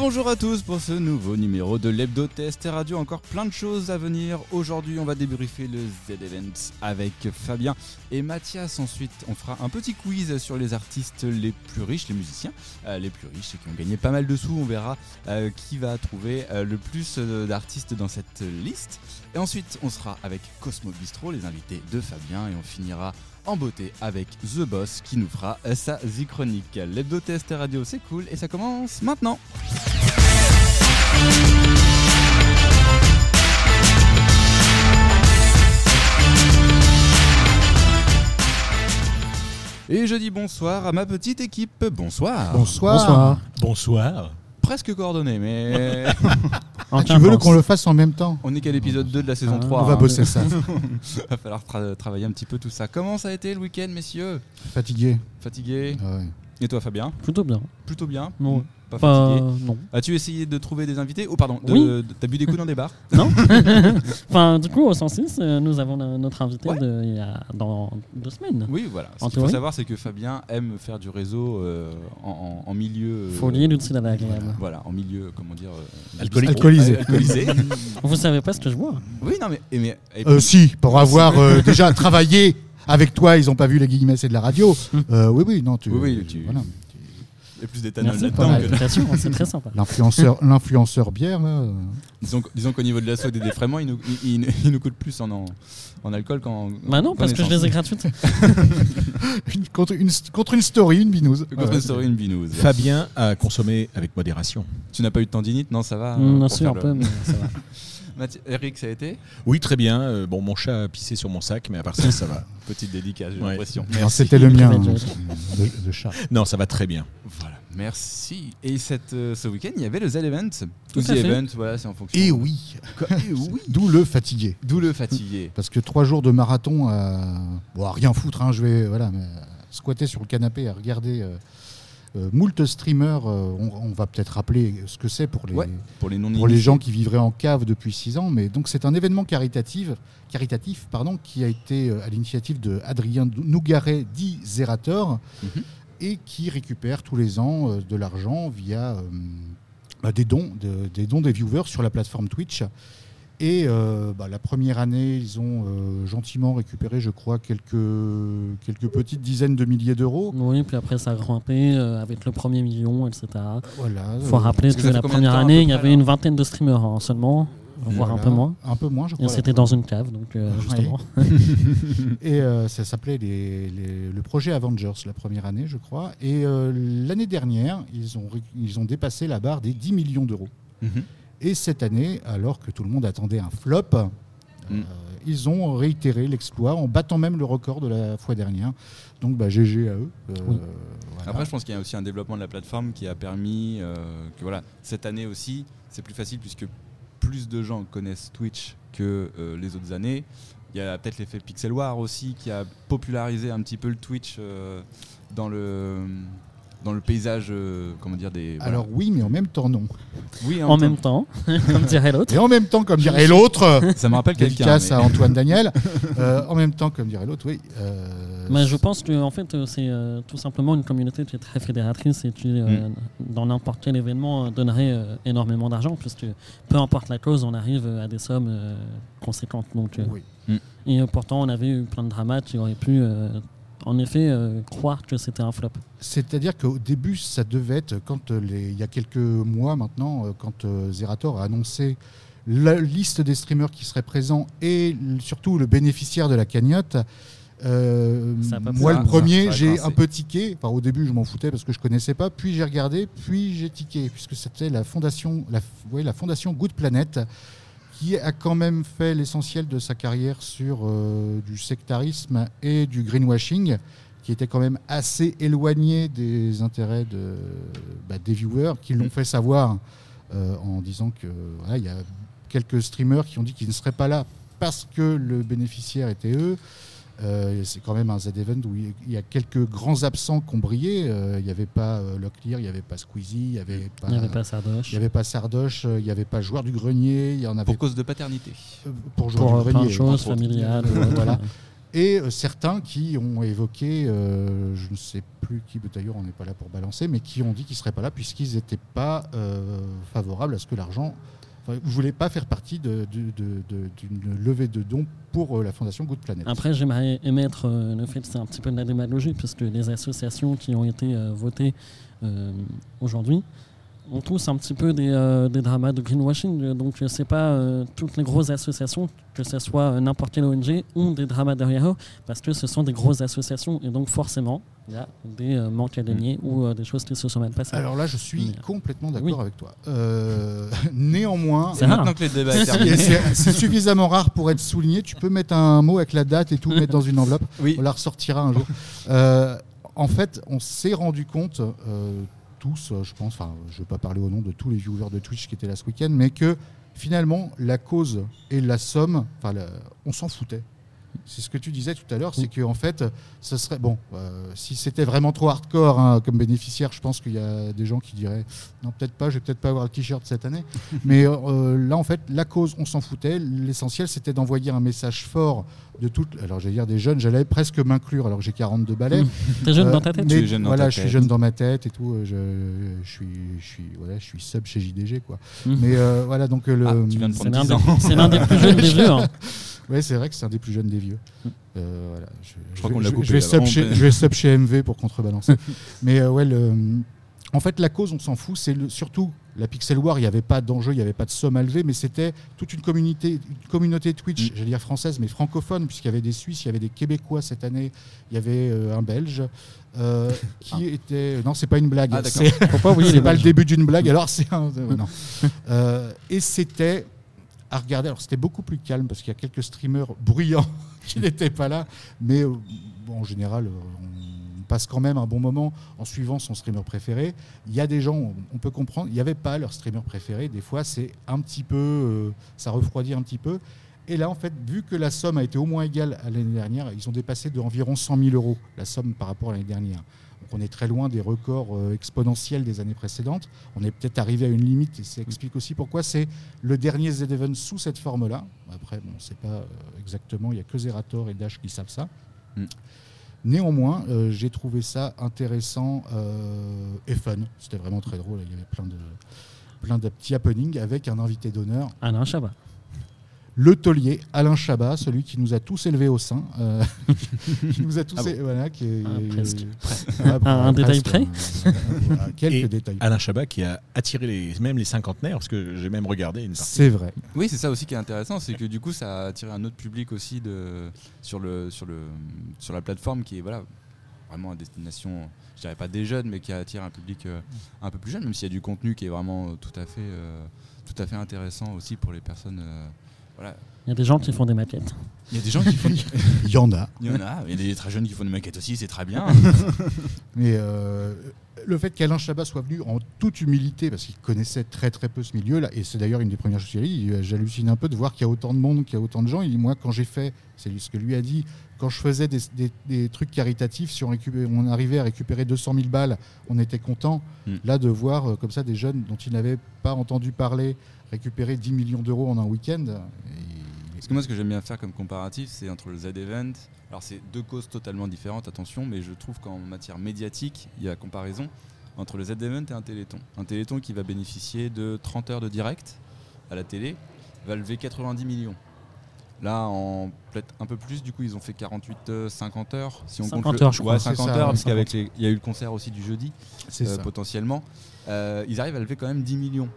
Et bonjour à tous pour ce nouveau numéro de l'Hebdo Test Radio. Encore plein de choses à venir. Aujourd'hui, on va débriefer le Z-Event avec Fabien et Mathias. Ensuite, on fera un petit quiz sur les artistes les plus riches, les musiciens euh, les plus riches et qui ont gagné pas mal de sous. On verra euh, qui va trouver euh, le plus d'artistes dans cette liste. Et ensuite, on sera avec Cosmo Bistro, les invités de Fabien, et on finira en beauté avec The Boss qui nous fera sa Z-Chronique. L'Hebdo Test Radio, c'est cool et ça commence maintenant. Et je dis bonsoir à ma petite équipe. Bonsoir. Bonsoir. Bonsoir. Presque coordonné, mais Ah, tu veux qu'on le fasse en même temps on n'est qu'à l'épisode 2 de la saison Ah, 3. On va hein. bosser ça. Va falloir tra- travailler un petit peu tout ça. Comment ça a été le week-end, messieurs? Fatigué. Fatigué? Ah ouais. Et toi, Fabien? Plutôt bien. Plutôt bien. Pas Pas, fatigué non. As-tu essayé de trouver des invités Oh, pardon, de- Oui. de- t'as bu des coups dans des bars Non Enfin, du coup, au 106, euh, nous avons notre invité Ouais. de, il y a, dans deux semaines. Oui, voilà. Ce En qu'il faut théorie. savoir, c'est que Fabien aime faire du réseau euh, en, en- en milieu. euh, Folie, l'utile à l'agréable. Voilà, en milieu, comment dire. euh, Alcoolique. Alcoolisé. alcoolisé. Vous savez pas ce que je vois oui, non, mais. et mais- et Euh, si, pour avoir euh, déjà travaillé avec toi, ils n'ont pas vu les guillemets et de la radio. Euh, oui, oui, non, tu. Oui, oui, tu- voilà. Il y a plus d'éthanol là-dedans que- c'est très sympa. L'influenceur, l'influenceur bière, là. euh, Disons, disons qu'au niveau de l'assaut et des défraiements, il nous, il, il- il nous coûte plus en, en, en alcool qu'en. Bah non, parce que je les ai gratuites. une- contre, une, contre une story, une binouse. Contre Ouais. une story, une binouse. Fabien a consommé avec modération. Tu n'as pas eu de tendinite? Non, ça va Mm, euh, Bien sûr, un peu, mais ça va. Eric, ça a été? Oui, très bien. Euh, bon, mon chat a pissé sur mon sac, mais à part ça, ça va. Petite dédicace, j'ai Ouais. l'impression. C'était le mien. Hein, bien. de, de chat. Non, ça va très bien. Voilà, merci. Et cette, euh, ce week-end, il y avait le Z-Event. Ou Tout The. Event, voilà, c'est en fonction. Et oui. Et oui. D'où le fatigué. D'où le fatigué. Parce que trois jours de marathon à, bon, à rien foutre, hein, je vais voilà, mais squatter sur le canapé à regarder euh, euh, moult streamers. euh, on, on va peut-être rappeler ce que c'est pour les, Ouais, pour les non pour les gens qui vivraient en cave depuis six ans. Mais donc c'est un événement caritatif, caritatif pardon, qui a été euh, à l'initiative de Adrien Nougaret, dit Zerator, Mhm. et qui récupère tous les ans euh, de l'argent via euh, bah, des dons, de- des dons des viewers sur la plateforme Twitch. Et euh, bah, la première année, ils ont euh, gentiment récupéré, je crois, quelques, quelques petites dizaines de milliers d'euros. Oui, puis après ça a grimpé euh, avec le premier million, etc. Voilà. Il faut rappeler que la première temps, année, il y avait une vingtaine de streamers hein, seulement, voire un peu moins. Un peu moins, je Et crois. c'était dans une cave, donc euh, Ouais. justement. Et euh, ça s'appelait les- les- le projet Avengers la première année, je crois. Et euh, l'année dernière, ils ont, ils ont dépassé la barre des 10 millions d'euros. Mhm. Et cette année, alors que tout le monde attendait un flop, euh, Mm. ils ont réitéré l'exploit en battant même le record de la fois dernière. Donc bah, GG à eux. Euh, Oui. voilà. Après, je pense qu'il y a aussi un développement de la plateforme qui a permis euh, que voilà, cette année aussi, c'est plus facile puisque plus de gens connaissent Twitch que euh, les autres années. Il y a peut-être l'effet Pixel War aussi qui a popularisé un petit peu le Twitch euh, dans le dans le paysage, euh, comment dire des. voilà. Alors oui, mais en même temps non. oui, En même temps, comme dirait l'autre. Et en même temps, comme dirait l'autre, ça me rappelle quelqu'un. dédicace mais- à Antoine Daniel, euh, en même temps, comme dirait l'autre, oui. euh, Mais je pense que en fait, euh, c'est euh, tout simplement une communauté qui est très fédératrice et qui, euh, Mm. dans n'importe quel événement, euh, donnerait euh, énormément d'argent, puisque peu importe la cause, on arrive euh, à des sommes euh, conséquentes. Donc, euh, oui. et euh, pourtant, on avait eu plein de dramas qui auraient pu, euh, en effet, euh, croire que c'était un flop. C'est-à-dire qu'au début, ça devait être, quand euh, les, il y a quelques mois maintenant, euh, quand euh, Zerator a annoncé la liste des streamers qui seraient présents et surtout le bénéficiaire de la cagnotte, euh, moi le premier, j'ai un peu tiqué. Enfin, au début, je m'en foutais parce que je connaissais pas. Puis j'ai regardé, puis j'ai tiqué puisque c'était la fondation, la, ouais, la fondation Good Planet qui a quand même fait l'essentiel de sa carrière sur euh, du sectarisme et du greenwashing, qui était quand même assez éloigné des intérêts de, bah, des viewers, qui l'ont fait savoir euh, en disant que voilà, il y a quelques streamers qui ont dit qu'ils ne seraient pas là parce que le bénéficiaire était eux. Euh, c'est quand même un Z-Event où il y a quelques grands absents qui ont brillé. Euh, Il n'y avait pas euh, Locklear, il n'y avait pas Squeezie, il n'y avait pas, Il n'y avait pas Sardoche. il y avait pas Sardoche, euh, il n'y avait pas Joueur du Grenier, il y en avait Pour cause de paternité. euh, pour Joueur Pour du Grenier. Euh, euh, voilà. Et euh, certains qui ont évoqué, euh, je ne sais plus qui, d'ailleurs on n'est pas là pour balancer, mais qui ont dit qu'ils ne seraient pas là puisqu'ils n'étaient pas euh, favorables à ce que l'argent... Vous ne voulez pas faire partie d'une levée de dons pour euh, la Fondation Good Planet. Après, j'aimerais émettre euh, le fait que c'est un petit peu de la démagogie, puisque les associations qui ont été euh, votées aujourd'hui ont tous un petit peu des, euh, des dramas de greenwashing. Euh, Donc, c'est pas euh, toutes les grosses associations, que ce soit euh, n'importe quelle ONG, ont des dramas derrière eux, parce que ce sont des grosses associations. Et donc, forcément, il y a des euh, manques à gagner ou euh, des choses qui se sont mal passées. Alors là, je suis Mais- complètement d'accord Oui. avec toi. Euh, néanmoins, C'est maintenant que le débat est Et terminé. c'est c'est suffisamment rare pour être souligné. Tu peux mettre un mot avec la date et tout, mettre dans une enveloppe. Oui. On la ressortira un jour. Euh, en fait, on s'est rendu compte, euh, tous, euh, je pense, je ne vais pas parler au nom de tous les viewers de Twitch qui étaient là ce week-end, mais que finalement, la cause et la somme, on s'en foutait. C'est ce que tu disais tout à l'heure, c'est que en fait, ce serait bon. euh, si c'était vraiment trop hardcore hein, comme bénéficiaire, je pense qu'il y a des gens qui diraient non, peut-être pas, je vais peut-être pas avoir le t-shirt cette année. Mais euh, là, en fait, la cause, on s'en foutait. L'essentiel, c'était d'envoyer un message fort de toutes. Alors, j'allais dire des jeunes, j'allais presque m'inclure, alors que j'ai 42 balais. T'es jeune Euh, dans ta tête? Tu mais jeune dans voilà, ta je suis tête. jeune dans ma tête et tout. euh, Je, je suis, je suis, voilà, je suis sub chez JDG, quoi. Mhm. Mais euh, voilà, donc euh, le. Ah, tu viens de C'est prendre l'un 10 des, ans. c'est l'un des plus jeunes des vieux. hein. Ouais, c'est vrai que c'est un des plus jeunes des vieux. Mm. Euh, voilà, je, Je crois qu'on l'a je- coupé, Je vais, sub chez, peut- je vais sub chez MV pour contrebalancer. Mais euh, ouais, le, en fait, la cause, on s'en fout. C'est surtout la Pixel War. Il n'y avait pas d'enjeu, il n'y avait pas de somme à lever, mais c'était toute une communauté, une communauté Twitch, Mm. j'allais dire française, mais francophone, puisqu'il y avait des Suisses, il y avait des Québécois cette année, il y avait euh, un Belge. euh, qui était non c'est pas une blague Ah, c'est pas pas le début d'une blague alors c'est un. Euh, et c'était regarder. Alors c'était beaucoup plus calme parce qu'il y a quelques streamers bruyants qui n'étaient pas là, mais euh, en général, on passe quand même un bon moment en suivant son streamer préféré. Il y a des gens, on- on peut comprendre, il n'y avait pas leur streamer préféré. Des fois, c'est un petit peu, euh, ça refroidit un petit peu. Et là, en fait, vu que la somme a été au moins égale à l'année dernière, ils ont dépassé de environ 100 000 euros la somme par rapport à l'année dernière. On est très loin des records euh, exponentiels des années précédentes. On est peut-être arrivé à une limite et ça explique aussi pourquoi c'est le dernier Z-Event sous cette forme-là. Après, bon, c'est pas euh, exactement, il n'y a que Zerator et Dash qui savent ça. Mm. Néanmoins, euh, j'ai trouvé ça intéressant euh, et fun. C'était vraiment très drôle. Il y avait plein de, plein de petits happenings avec un invité d'honneur, Alain Chabat. Le taulier Alain Chabat, celui qui nous a tous élevés au sein. euh, qui nous a tous Ah bon é- voilà, qui est- Ah, presque. Un- un détail presque, euh, voilà, quelques Et détails. Alain Chabat qui a attiré les, même les cinquantenaires, parce que j'ai même regardé une partie. C'est vrai. Oui, c'est ça aussi qui est intéressant, c'est que du coup, ça a attiré un autre public aussi de, sur, le, sur, le, sur la plateforme qui est voilà, vraiment à destination, je dirais pas des jeunes, mais qui attire un public euh, un peu plus jeune, même s'il y a du contenu qui est vraiment euh, tout à fait, euh, tout à fait intéressant aussi pour les personnes. euh, voilà. Il y a des gens qui font des maquettes. Il y a des gens qui font. Il y en a. Il y en a, il y a des très jeunes qui font des maquettes aussi, c'est très bien. Mais euh, le fait qu'Alain Chabat soit venu en toute humilité, parce qu'il connaissait très très peu ce milieu, là, et c'est d'ailleurs une des premières choses qu'il a dit, dit, j'hallucine un peu de voir qu'il y a autant de monde, qu'il y a autant de gens. Il dit, moi, quand j'ai fait, c'est ce que lui a dit, quand je faisais des, des- des trucs caritatifs, si on, arrivait à récupérer 200 000 balles, on était content. Mm. Là, de voir euh, comme ça des jeunes dont il n'avait pas entendu parler récupérer 10 millions d'euros en un week-end, et- Parce que moi, ce que j'aime bien faire comme comparatif, c'est entre le Z-Event. Alors, c'est deux causes totalement différentes, attention, mais je trouve qu'en matière médiatique, il y a comparaison entre le Z-Event et un Téléthon. Un Téléthon qui va bénéficier de 30 heures de direct à la télé va lever 90 millions. Là, en peut-être un peu plus, du coup, ils ont fait 48, euh, 50 heures. Si on 50 compte le- heures, je crois. Ouais, C'est 50 ça, heures, parce qu'avec les- il y a eu le concert aussi du jeudi c'est euh, ça. potentiellement, euh, ils arrivent à lever quand même 10 millions.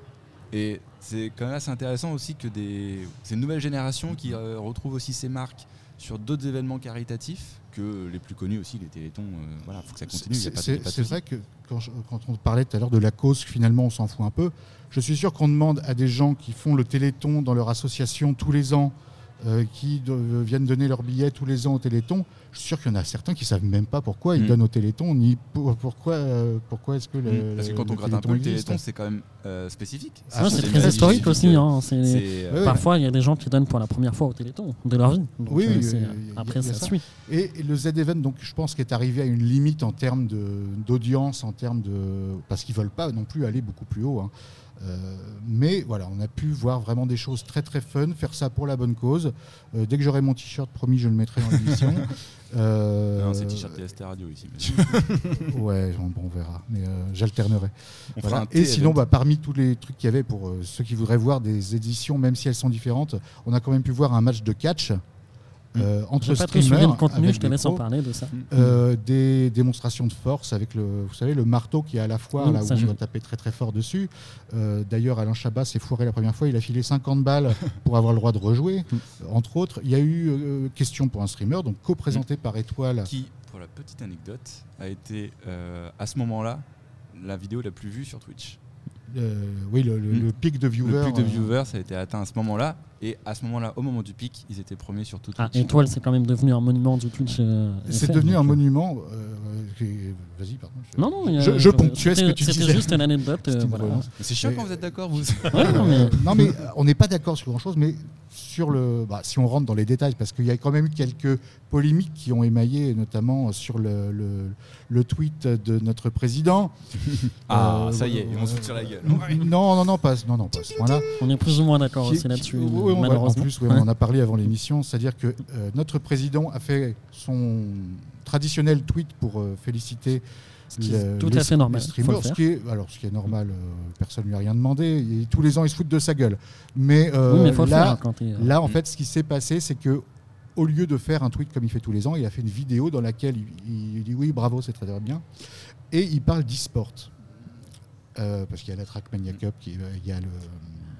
Et c'est quand même assez intéressant aussi que des, ces nouvelles générations qui euh, retrouvent aussi ces marques sur d'autres événements caritatifs que les plus connus aussi, les télétons. euh, voilà, faut que ça continue. il y a C'est vrai que quand, je- quand on parlait tout à l'heure de la cause, finalement on s'en fout un peu. Je suis sûr qu'on demande à des gens qui font le Téléthon dans leur association tous les ans, euh, qui de- viennent donner leur billet tous les ans au Téléthon. Je suis sûr qu'il y en a certains qui savent même pas pourquoi ils Mm. donnent au Téléthon, ni pour- pourquoi, euh, pourquoi est-ce que le, Mm. Parce que quand on gratte un peu, le téléthon, c'est quand même euh, spécifique. Ah, c'est très historique aussi. hein. Euh, Ouais, Parfois, il y a des gens qui donnent pour la première fois au Téléthon de leur vie. Donc, Oui, euh, après, ça ça. suit. Et, le Z-Event, donc, je pense, qu'il est arrivé à une limite en termes d'audience, en termes de. Parce qu'ils ne veulent pas non plus aller beaucoup plus haut. hein. Euh, mais voilà, on a pu voir vraiment des choses très très fun, faire ça pour la bonne cause. Euh, dès que j'aurai mon t-shirt, promis, je le mettrai en édition. Euh, Non, c'est t-shirt TST Radio ici. monsieur. Ouais, bon, on verra, mais euh, j'alternerai. Voilà. Et sinon, bah, parmi tous les trucs qu'il y avait pour euh, ceux qui voudraient voir des éditions, même si elles sont différentes, on a quand même pu voir un match de catch euh, entre pas streamers. le contenu, je te des laisse en parler de ça. Euh, des démonstrations de force avec le, vous savez, le marteau qui est à la foire, Oui, là où on doit taper très très fort dessus. Euh, D'ailleurs, Alain Chabat s'est foiré la première fois, il a filé 50 balles pour avoir le droit de rejouer, Mm. euh, entre autres. Il y a eu euh, question pour un streamer, donc co-présenté par Étoile. Qui, pour la petite anecdote, a été euh, à ce moment-là la vidéo la plus vue sur Twitch. Euh, oui, le, le- Mm. le pic de viewers. Le pic de euh, viewers ça a été atteint à ce moment-là. Et à ce moment-là, au moment du pic, ils étaient premiers sur tout Ah. Étoile, c'est quand même devenu un monument du Twitch. euh, C'est devenu un euh, monument. euh, Vas-y, pardon. je- Non, non, il y a- Je- je ponctuais ce que c'était- tu C'était disais. juste une anecdote. euh, C'était voilà. C'est chiant Mais- quand vous êtes d'accord, vous. Ouais, non, mais- non, mais on n'est pas d'accord sur grand-chose, mais sur le, bah, si on rentre dans les détails, parce qu'il y a quand même eu quelques polémiques qui ont émaillé, notamment sur le, le- le tweet de notre président. Ah, Euh, ça y est, ils vont se foutre sur la gueule. Non, non, non, pas, non, non, pas ce point-là. On est plus ou moins d'accord Qui- aussi là-dessus, qui- oui, on va- malheureusement. En plus, oui, on en a parlé avant l'émission, c'est-à-dire que euh, notre président a fait son traditionnel tweet pour euh, féliciter Ce qui est le- tout à fait normal, le ce qui est, alors, ce qui est normal, euh, personne ne lui a rien demandé. Et tous les ans, ils se foutent de sa gueule. Mais, Oui, mais faut le là, faire en fait, ce qui s'est passé, c'est que au lieu de faire un tweet comme il fait tous les ans, il a fait une vidéo dans laquelle il, il dit oui, bravo, c'est très bien, et il parle d'e-sport. Euh, parce qu'il y a la Trackmania Cup, qui, il y a le,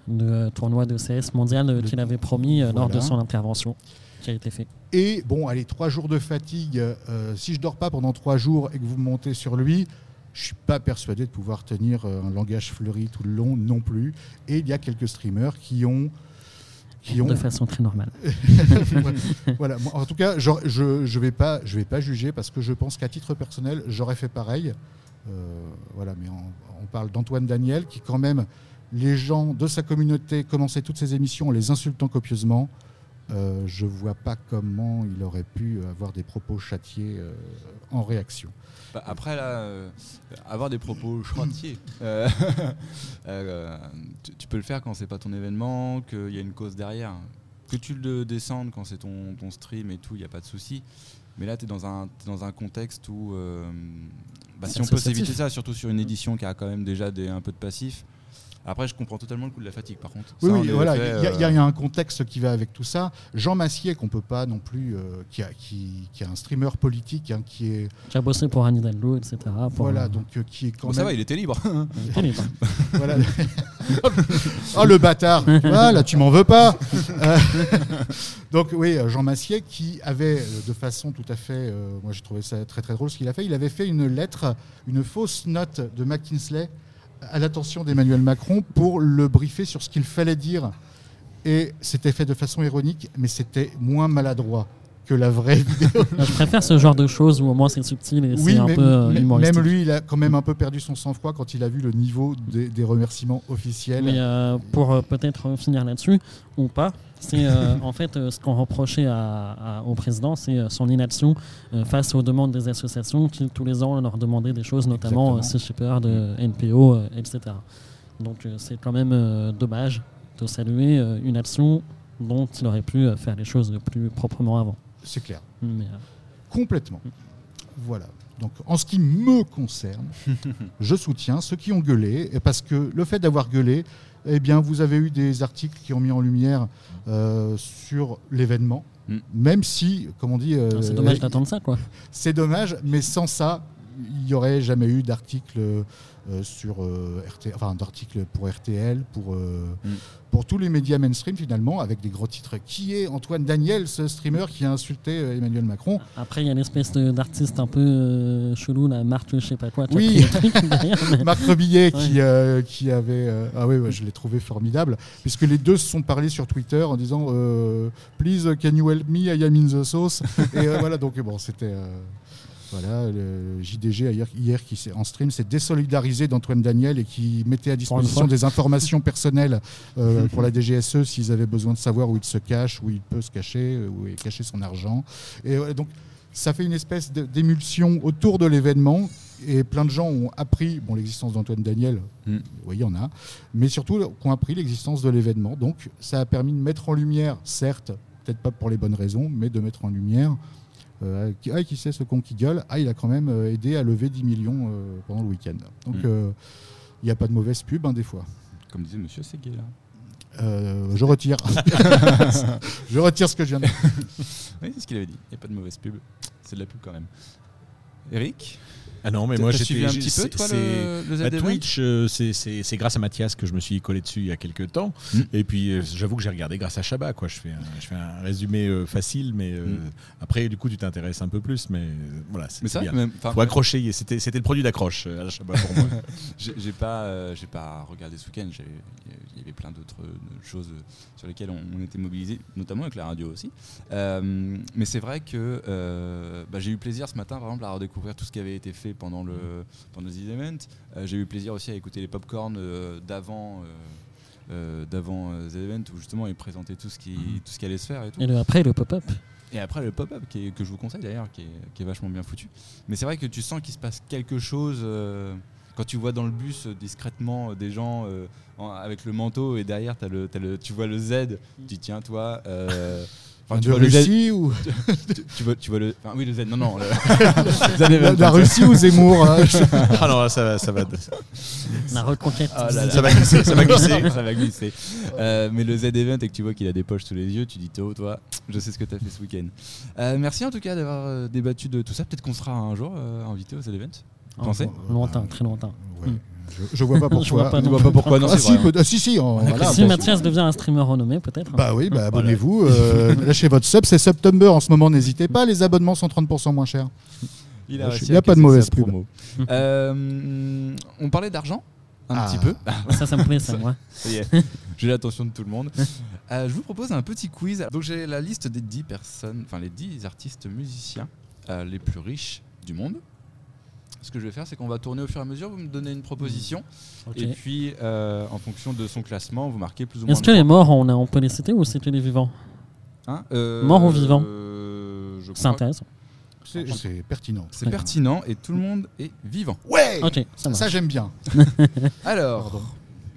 le euh, tournoi de CS mondial euh, qu'il avait promis euh, lors de son intervention qui a été fait. Et bon, allez, trois jours de fatigue. euh, si je dors pas pendant trois jours et que vous montez sur lui, je suis pas persuadé de pouvoir tenir un langage fleuri tout le long non plus. Et il y a quelques streamers qui ont qui ont De façon très normale. voilà. En tout cas, genre, je je vais pas je vais pas juger parce que je pense qu'à titre personnel, j'aurais fait pareil. Euh, voilà, mais on, on parle d'Antoine Daniel qui quand même les gens de sa communauté commençaient toutes ses émissions en les insultant copieusement. Euh, je vois pas comment il aurait pu avoir des propos châtiés euh, en réaction. Bah, après, là, euh, avoir des propos euh, euh, tu, tu peux le faire quand c'est pas ton événement, qu'il y a une cause derrière. Que tu le descendes quand c'est ton, ton stream et tout, il n'y a pas de souci. Mais là, tu es dans un, t'es dans un contexte où, euh, bah, si on peut s'éviter ça, surtout sur une édition qui a quand même déjà des, un peu de passif. Après, je comprends totalement le coup de la fatigue, par contre. Oui, Ça, oui, en voilà, il effet, y, a- il y a euh, un contexte qui va avec tout ça. Jean Massier, qu'on peut pas non plus, euh, qui, a, qui, qui est un streamer politique, hein, qui est J'ai bossé pour Annie Dallo, etc. Pour, voilà, euh, donc euh, qui est quand bon, ça même va, il était libre. il est libre. Voilà. oh le bâtard Voilà, tu m'en veux pas Euh, Donc oui, euh, Jean Massier qui avait euh, de façon tout à fait, euh, moi j'ai trouvé ça très très drôle ce qu'il a fait, il avait fait une lettre, une fausse note de McKinsey à l'attention d'Emmanuel Macron pour le briefer sur ce qu'il fallait dire. Et c'était fait de façon ironique, mais c'était moins maladroit que la vraie vidéo. Je préfère ce genre de choses où au moins c'est subtil et c'est un peu euh, humoristique. même lui, il a quand même un peu perdu son sang-froid quand il a vu le niveau des, des remerciements officiels. Mais euh, pour euh, peut-être finir là-dessus, ou pas, c'est euh, en fait euh, ce qu'on reprochait à- à- au président, c'est euh, son inaction face aux demandes des associations qui tous les ans leur demandaient des choses, notamment Shepherd, euh, NPO, etc. Donc c'est quand même dommage de saluer une action dont il aurait pu faire les choses plus proprement avant. C'est clair. Mais, Complètement. Voilà. Donc, en ce qui me concerne, je soutiens ceux qui ont gueulé, et parce que le fait d'avoir gueulé, eh bien, vous avez eu des articles qui ont mis en lumière euh, sur l'événement, Mm. même si, comme on dit, euh, c'est dommage d'attendre ça, quoi. c'est dommage, mais sans ça, il n'y aurait jamais eu d'article euh, sur euh, RT, enfin d'article pour RTL, pour euh, Mm. pour tous les médias mainstream finalement, avec des gros titres. Qui est Antoine Daniel, ce streamer qui a insulté euh, Emmanuel Macron Après, il y a une espèce de- d'artiste un peu euh, chelou, la Marthe, je sais pas quoi. Oui. mais- Marc Rebillet Ouais. qui, euh, qui avait. euh, ah oui, ouais, je l'ai trouvé formidable. Puisque les deux se sont parlé sur Twitter en disant euh, Please, can you help me? I am in the sauce. Et euh, voilà, donc bon, c'était. Voilà, le JDG hier, hier qui s'est- en stream s'est désolidarisé d'Antoine Daniel et qui mettait à disposition des informations personnelles euh, pour la DGSE s'ils avaient besoin de savoir où il se cache, où il peut se cacher, euh, où est caché son argent. Et donc ça fait une espèce d'émulsion autour de l'événement et plein de gens ont appris bon, l'existence d'Antoine Daniel, Mm. oui, il y en a, mais surtout qui ont appris l'existence de l'événement. Donc ça a permis de mettre en lumière, certes, peut-être pas pour les bonnes raisons, mais de mettre en lumière. Euh, qui, ah, qui c'est ce con qui gueule Ah, il a quand même euh, aidé à lever 10 millions euh, pendant le week-end. Donc, Mm. il n'y a pas de mauvaise pub, hein, des fois. Comme disait Monsieur. Euh, je retire. je retire ce que je viens de dire. Oui, c'est ce qu'il avait dit. Il n'y a pas de mauvaise pub. C'est de la pub quand même. Eric? Ah non, mais moi j'étais. suivi un j'ai- petit peu, toi, le, Bah, Twitch, euh, c'est- grâce à Mathias que je me suis collé dessus il y a quelques temps. Mm. Et puis, euh, j'avoue que j'ai regardé grâce à Chabat. Quoi. Je, fais un, je fais un résumé euh, facile, mais Mm. après, du coup, tu t'intéresses un peu plus. Mais voilà, c'est bien. même, faut accrocher. C'était le produit d'accroche à Chabat pour moi. j'ai j'ai pas, j'ai pas regardé ce week-end. j'ai- Il y avait plein d'autres choses sur lesquelles on, on était mobilisés, notamment avec la radio aussi. Mais c'est vrai que bah, j'ai eu plaisir ce matin, par exemple, à redécouvrir tout ce qui avait été fait pendant le pendant The Event. Euh, j'ai eu plaisir aussi à écouter les popcorn euh, d'avant. euh, d'avant The Event où justement ils présentaient tout ce qui tout ce qui allait se faire et tout Et le, après, le pop-up. Et après le pop-up qui est- que je vous conseille d'ailleurs, qui est, qui est vachement bien foutu. Mais c'est vrai que tu sens qu'il se passe quelque chose quand tu vois dans le bus euh, discrètement euh, des gens euh, en- avec le manteau et derrière t'as le, t'as le, tu vois le Z. Tu dis tiens toi. enfin, tu vois le Z. Russie ou Tu, tu vois, tu vois le. Enfin oui le Z. Non non. Le, la. Russie ou Zemmour hein, je- ah non, ça, va- ça va. La reconquête. Ah là là. Ça va glisser, ça va glisser. ça va glisser. Euh, mais le Z Event et que tu vois qu'il a des poches sous les yeux, tu dis Théo, toi, je sais ce que tu as fait ce week-end. Euh, merci en tout cas d'avoir euh, débattu de tout ça. Peut-être qu'on sera un jour euh, invité au Z Event. Pensez Longtemps, très longtemps. Ouais. Mm. Je, je vois pas pourquoi. Je vois pas Tu non vois pas pourquoi non Ah si, vrai, hein. peut- ah, si, si, en- voilà, si Mathias devient un streamer renommé, peut-être. Bah oui, bah abonnez-vous, euh, lâchez votre sub, c'est September en ce moment, n'hésitez pas, les abonnements sont 30% moins chers. Il Il réussi y a à pas de mauvaise pub. promo. Euh, on parlait d'argent un Ah. petit peu. Ça, ça me plaît, ça, moi. J'ai l'attention de tout le monde. Euh, je vous propose un petit quiz. Donc j'ai la liste des 10 personnes, enfin les 10 artistes musiciens euh, les plus riches du monde. Ce que je vais faire, c'est qu'on va tourner au fur et à mesure. Vous me donnez une proposition. Ok. Et puis, euh, en fonction de son classement, vous marquez plus ou moins. Est-ce que les morts, on, a, on peut les citer ou c'était les vivants Hein Euh, Morts ou vivants euh, je C'est intéressant. C'est c'est pertinent. C'est pertinent et tout le monde est vivant. Ouais Ok, ça j'aime bien. Alors, Pardon.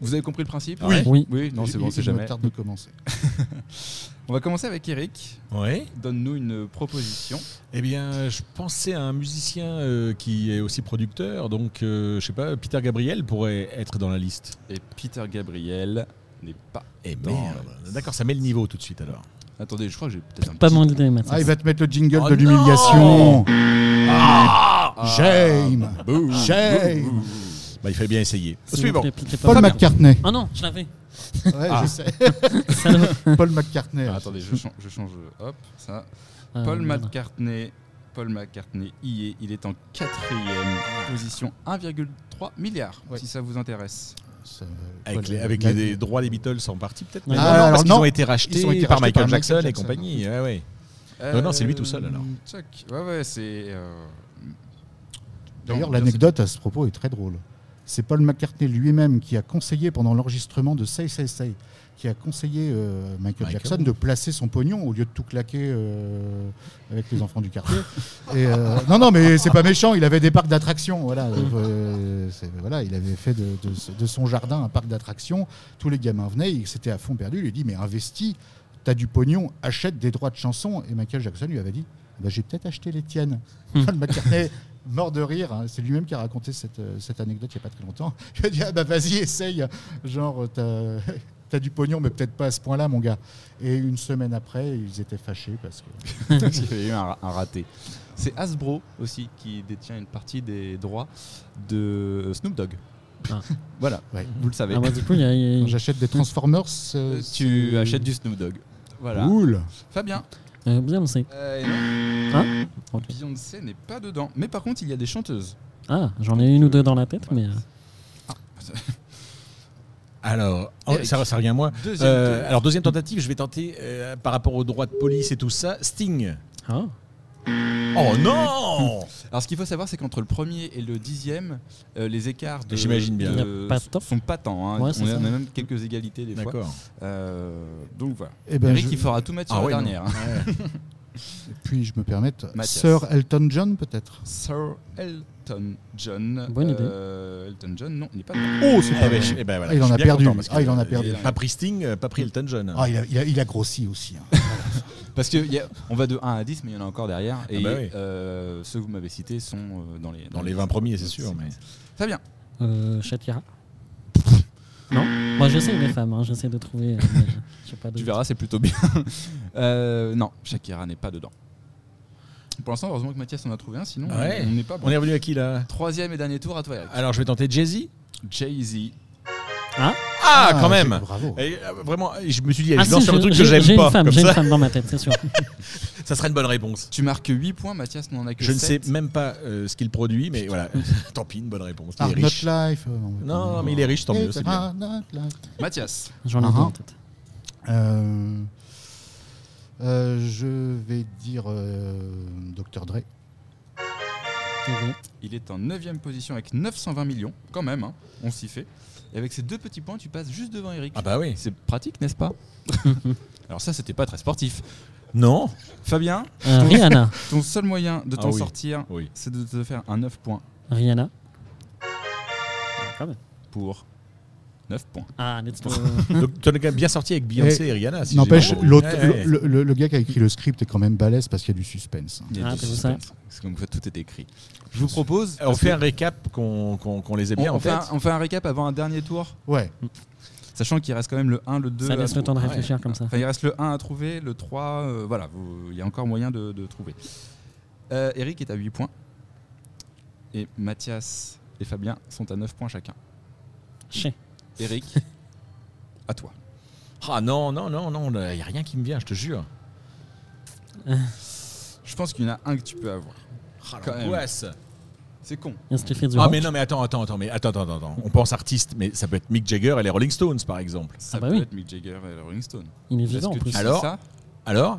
Vous avez compris le principe Oui. Oui. Oui, non, c'est bon, c'est jamais. tarde de commencer. On va commencer avec Eric. Ouais. Donne-nous une proposition. Eh bien, je pensais à un musicien euh, qui est aussi producteur, donc euh, je sais pas, Peter Gabriel pourrait être dans la liste. Et Peter Gabriel n'est pas. Eh. D'accord, ça met le niveau tout de suite alors. Attendez, je crois que j'ai peut-être un Pas petit- mon idée, Mathias. Ah, il va te mettre le jingle Oh de l'humiliation. Ah, Shame. bouh, Shame. bouh. Bah, il fallait bien essayer. Paul Fabien. McCartney. Ah non, je l'avais. Ouais, Ah. je sais. Salaud. Paul McCartney. Ah, attendez, je change, je change. Hop, ça. Ah, Paul merde. McCartney. Paul McCartney y est. Il est en quatrième position, 1,3 milliard, Ouais. si ça vous intéresse. Avec, Paul- les, avec les droits des Beatles en partie peut-être? Ah, non, alors parce qu'ils non. ont été rachetés Ils ont été par rachetés Michael par Jackson et Jackson. compagnie. Ouais, ouais. Euh, non, c'est lui tout seul, alors. Ouais, ouais, c'est. euh, D'ailleurs, non, l'anecdote à ce propos est très drôle. C'est Paul McCartney lui-même qui a conseillé pendant l'enregistrement de Say Say Say, qui a conseillé euh, Michael, Michael. Jackson de placer son pognon au lieu de tout claquer euh, avec les enfants du quartier. Et, euh, non, non, mais c'est pas méchant. Il avait des parcs d'attractions. Voilà, il avait fait de, de- de son jardin un parc d'attractions. Tous les gamins venaient, il s'était à fond perdu. Il lui a dit mais investis, t'as du pognon, achète des droits de chanson. Et Michael Jackson lui avait dit bah, j'ai peut-être acheté les tiennes. Paul McCartney mort de rire. hein. C'est lui-même qui a raconté cette, euh, cette anecdote il n'y a pas très longtemps. Il a dit ah bah vas-y essaye. Genre euh, t'as as du pognon mais peut-être pas à ce point-là mon gars. Et une semaine après ils étaient fâchés parce que Parce qu'il y a eu un, un raté. C'est Hasbro aussi qui détient une partie des droits de Snoop Dogg. Ah. Voilà, Ouais. vous le savez. Ah, bah, du coup, il y a- il y a- quand j'achète des Transformers. euh, tu achètes du Snoop Dogg. Voilà. Cool. Fabien. euh. Euh, non, Hein Ok. Beyoncé n'est pas dedans. Mais par contre, il y a des chanteuses. Ah, j'en ai une ou deux dans la tête, mais. euh, Alors, oh, ça, ça revient à moi. Deuxième Euh, alors, deuxième tentative, je vais tenter euh, par rapport aux droits de police et tout ça. Sting. Ah. Oh non Alors, ce qu'il faut savoir, c'est qu'entre le premier et le dixième, euh, les écarts de, J'imagine bien. de- pas sont pas tant. hein. Ouais, on, a, ça. on a même quelques égalités des fois. D'accord. Euh, donc voilà. Eh ben, Eric, je- il fera tout mettre sur Ah la ouais, non. dernière. hein. Ouais. Puis je me Mathias. Sir Elton John peut-être? Sir Elton John. Bonne idée. Euh, Elton John, non, il n'est pas. Oh c'est pas ben, je- eh ben, voilà, Ah, il je en suis a bien perdu, content lui. parce que, Ah, il en a euh, perdu. Pas pris Sting, euh, pas pris Elton John. Ah, il, a, il a- il a grossi aussi. hein. Parce que y a- on va de 1 à 10, mais il y en a encore derrière. Et bah oui. euh, ceux que vous m'avez cités sont euh, dans les, Dans les 20 premiers, c'est sûr. Mais... Fabien, Euh, Shakira. Non Moi, j'essaie les femmes, hein, j'essaie de trouver. euh, mais je sais pas de- tu verras, c'est plutôt bien. Euh, non, Shakira n'est pas dedans. Pour l'instant, heureusement que Mathias en a trouvé un, sinon Ouais. on n'est pas bon. On est revenu à qui là? Troisième et dernier tour à toi, Eric. Alors je vais tenter Jay-Z. Jay-Z. Ah, Ah, quand même Bravo. Et, euh, Vraiment, je me suis dit, allez, Ah, je si, lance sur un truc que j'ai- j'aime J'ai pas. une femme, Comme j'ai une ça, femme dans ma tête, c'est sûr. ça serait une bonne réponse. Tu marques 8 points, Mathias n'en a que Je ne sais même pas euh, ce qu'il produit, mais voilà. Tant pis, une bonne réponse. Il Ah, est Not riche. Life. euh, Non, non, mais il est riche, tant mieux, c'est bien. Ah, Not Life. Mathias. J'en ai Ah, deux ah. en tête. Euh, euh, je vais dire euh, Dr. Dre. Il est en 9 position avec 920 millions, quand même, hein, on s'y fait. Et avec ces deux petits points, tu passes juste devant Eric. Ah bah oui. C'est pratique, n'est-ce pas? Alors ça, c'était pas très sportif. Non Fabien, Euh, Rihanna. ton seul moyen de Ah t'en oui. sortir, Oui. c'est de te faire un 9 points Rihanna. Ah, quand même. pour 9 points. Ah, let's go. Donc tu en as quand même bien sorti avec Beyoncé et, Rihanna. si N'empêche. Ouais, le, le- le gars qui a écrit le script est quand même balèze parce qu'il y a du suspense. Il y a Ah, du suspense. C'est comme quoi tout est écrit. Je vous propose. On fait un récap qu'on qu'on- qu'on les ait bien on, en on fait tête. on fait un récap avant un dernier tour, Ouais. sachant qu'il reste quand même le 1, le 2. Ça laisse le temps de Ouais. réfléchir comme ça. Enfin, il reste le 1 à trouver, le 3, euh, voilà, il y a encore moyen de, de trouver. Euh, Eric est à 8 points. Et Mathias et Fabien sont à 9 points chacun. Chien. Eric, à toi. Ah non, non, non, non, il n'y a rien qui me vient, je te jure. Je pense qu'il y en a un que tu peux avoir. Ah, Quand même. l'angoisse. C'est con. Est-ce que tu fais du Ah rock mais non mais attends attends attends mais attends attends attends on pense artiste mais ça peut être Mick Jagger et les Rolling Stones par exemple Ça Ah bah peut oui. être Mick Jagger et les Rolling Stone. Il est vivant en plus. sais Alors ça? Alors?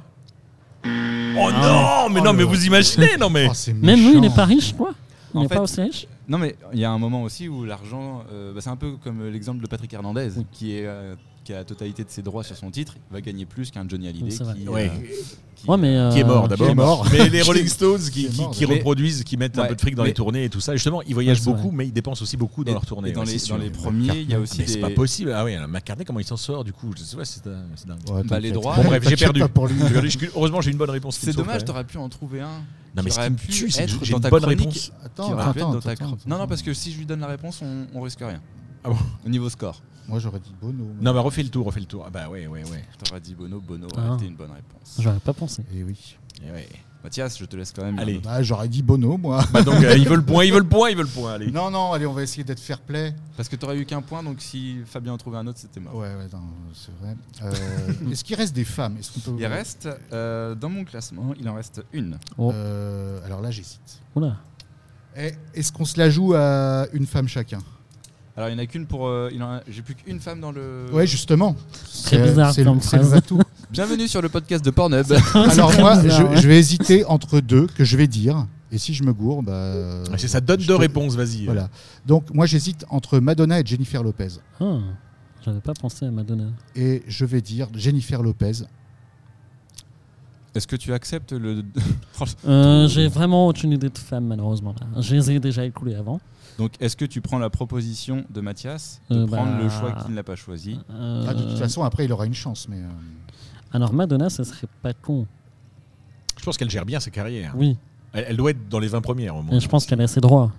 Oh Ah non mais Oh non mais vous imaginez non mais Oh, Même lui, il méchant. est pas riche, quoi. Il En n'est fait- pas aussi riche? Non mais il y a un moment aussi où l'argent, euh, bah, c'est un peu comme l'exemple de Patrick Hernandez Oui. qui, est, euh, qui a la totalité de ses droits sur son titre, il va gagner plus qu'un Johnny Hallyday Oui, c'est vrai. qui, Ouais. euh, qui- Ouais, mais. qui est mort d'abord mort. mais les Rolling Stones qui, reproduisent qui mettent un peu de fric dans mais- les tournées et tout ça justement ils voyagent beaucoup vrai. mais ils dépensent aussi beaucoup dans et- leurs tournées et dans, ouais, les, dans premiers, il y a aussi mais c'est des... pas possible ah oui McCartney comment il s'en sort du coup? Je sais pas c'est c'est dingue Ouais, Bah, les droits- Bon, bref, j'ai perdu. heureusement j'ai une bonne réponse qui C'est dommage, t'aurais pu en trouver un. Non, mais ce qui me pu tue, c'est que être j'ai dans une ta bonne réponse. Attends, Non, non, parce que si je lui donne la réponse, on, on risque rien. Ah bon Au niveau score. Moi, j'aurais dit Bono. mais- non mais refais le tour refais le tour ah bah ouais ouais ouais T'aurais dit Bono, Bono Ah. aurait été une bonne réponse. J'aurais pas pensé. Eh oui. Eh ouais. Mathias, je te laisse quand même. Allez. Bah, j'aurais dit Bono, moi. Bah donc euh, ils veulent le point ils veulent le point ils veulent le point allez Non, non, allez, on va essayer d'être fair play. Parce que t'aurais eu qu'un point, donc si Fabien en trouvait un autre, c'était mort. Ouais, ouais, non, c'est vrai. Euh, Est-ce qu'il reste des femmes? Est-ce qu'on peut... Il reste, euh, dans mon classement, il en reste une. Oh, Euh, alors là, j'hésite. oula. Eh, Est-ce qu'on se la joue à une femme chacun? Alors il n'y en a qu'une pour. euh, il en a- J'ai plus qu'une femme dans le. Ouais, justement. Très bizarre c'est le- comme c'est le phrase. va-tout. Bienvenue sur le podcast de Pornhub. Alors très moi, bizarre, je, ouais. je vais hésiter entre deux que je vais dire. Et si je me gourre, bah. c'est ça donne je deux peux- réponses vas-y Voilà. Donc moi, j'hésite entre Madonna et Jennifer Lopez. Ah, J'avais pas pensé à Madonna. Et je vais dire Jennifer Lopez. Est-ce que tu acceptes le. Euh, J'ai vraiment aucune idée de femme, malheureusement. Là. Je les ai déjà écoulés avant. Donc est-ce que tu prends la proposition de Mathias de Euh, prendre bah, le choix qu'il n'a pas choisi Euh, Ah, de toute façon, après, il aura une chance. Mais euh, Alors, Madonna, ça serait pas con. je pense qu'elle gère bien sa carrière Oui, elle, elle doit être dans les 20 premières au moins je pense qu'elle a ses droits.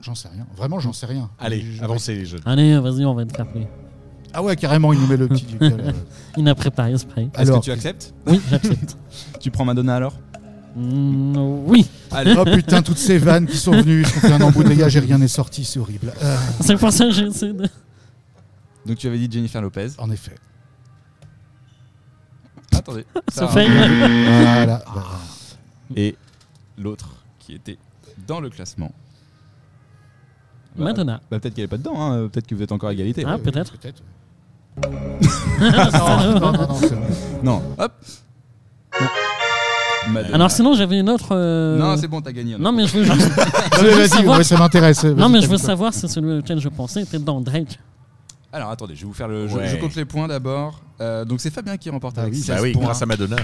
j'en sais rien. Vraiment, j'en sais rien. allez Je- avancez les jeunes Allez, vas-y, on va être play. Ah ouais, carrément, il nous met le petit. Il a préparé ce prêt. Est-ce que tu acceptes? Oui, j'accepte. Tu prends Madonna alors? Mm, oui, Allez. oh putain, toutes ces vannes qui sont venues, fait un embouteillage et rien n'est sorti, c'est horrible. Euh, c'est pour ça que j'ai essayé de. Donc tu avais dit Jennifer Lopez. en effet. Attendez. Ça fait. Voilà. bah, Et l'autre qui était dans le classement. Bah, Madonna. bah, peut-être qu'elle est pas dedans, hein. peut-être que vous êtes encore à égalité. Ah, peut-être. Peut-être. non, non, non, non, c'est bon. Non, hop. Madonna. Alors, sinon, j'avais une autre. euh, Non, c'est bon, t'as gagné. Non, mais je veux juste. Non, mais vas-y, savoir- ouais, ça m'intéresse. Non, Vas-y, mais je veux savoir si celui auquel je pensais était dans Drake. Alors attendez, je vais vous faire le. je- Ouais. Je, compte les points d'abord. Euh, donc c'est Fabien qui remporte Ah avec oui, 16 bah oui points. grâce à Madonna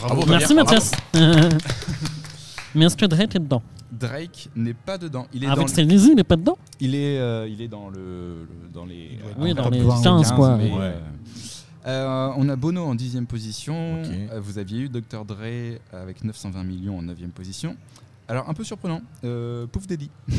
Bravo. Merci, Mathias. mais est-ce que Drake est dedans? Drake n'est pas dedans. Il est Avec il est pas dedans? Il est, euh, il est dans le, le- dans les. Oui, dans les 20 ou 15, quoi. mais, Ouais. euh, Euh, on a Bono en dixième position. Ok. Euh, vous aviez eu Dr. Dre avec 920 millions en neuvième position. Alors un peu surprenant, euh, Pouf Daddy.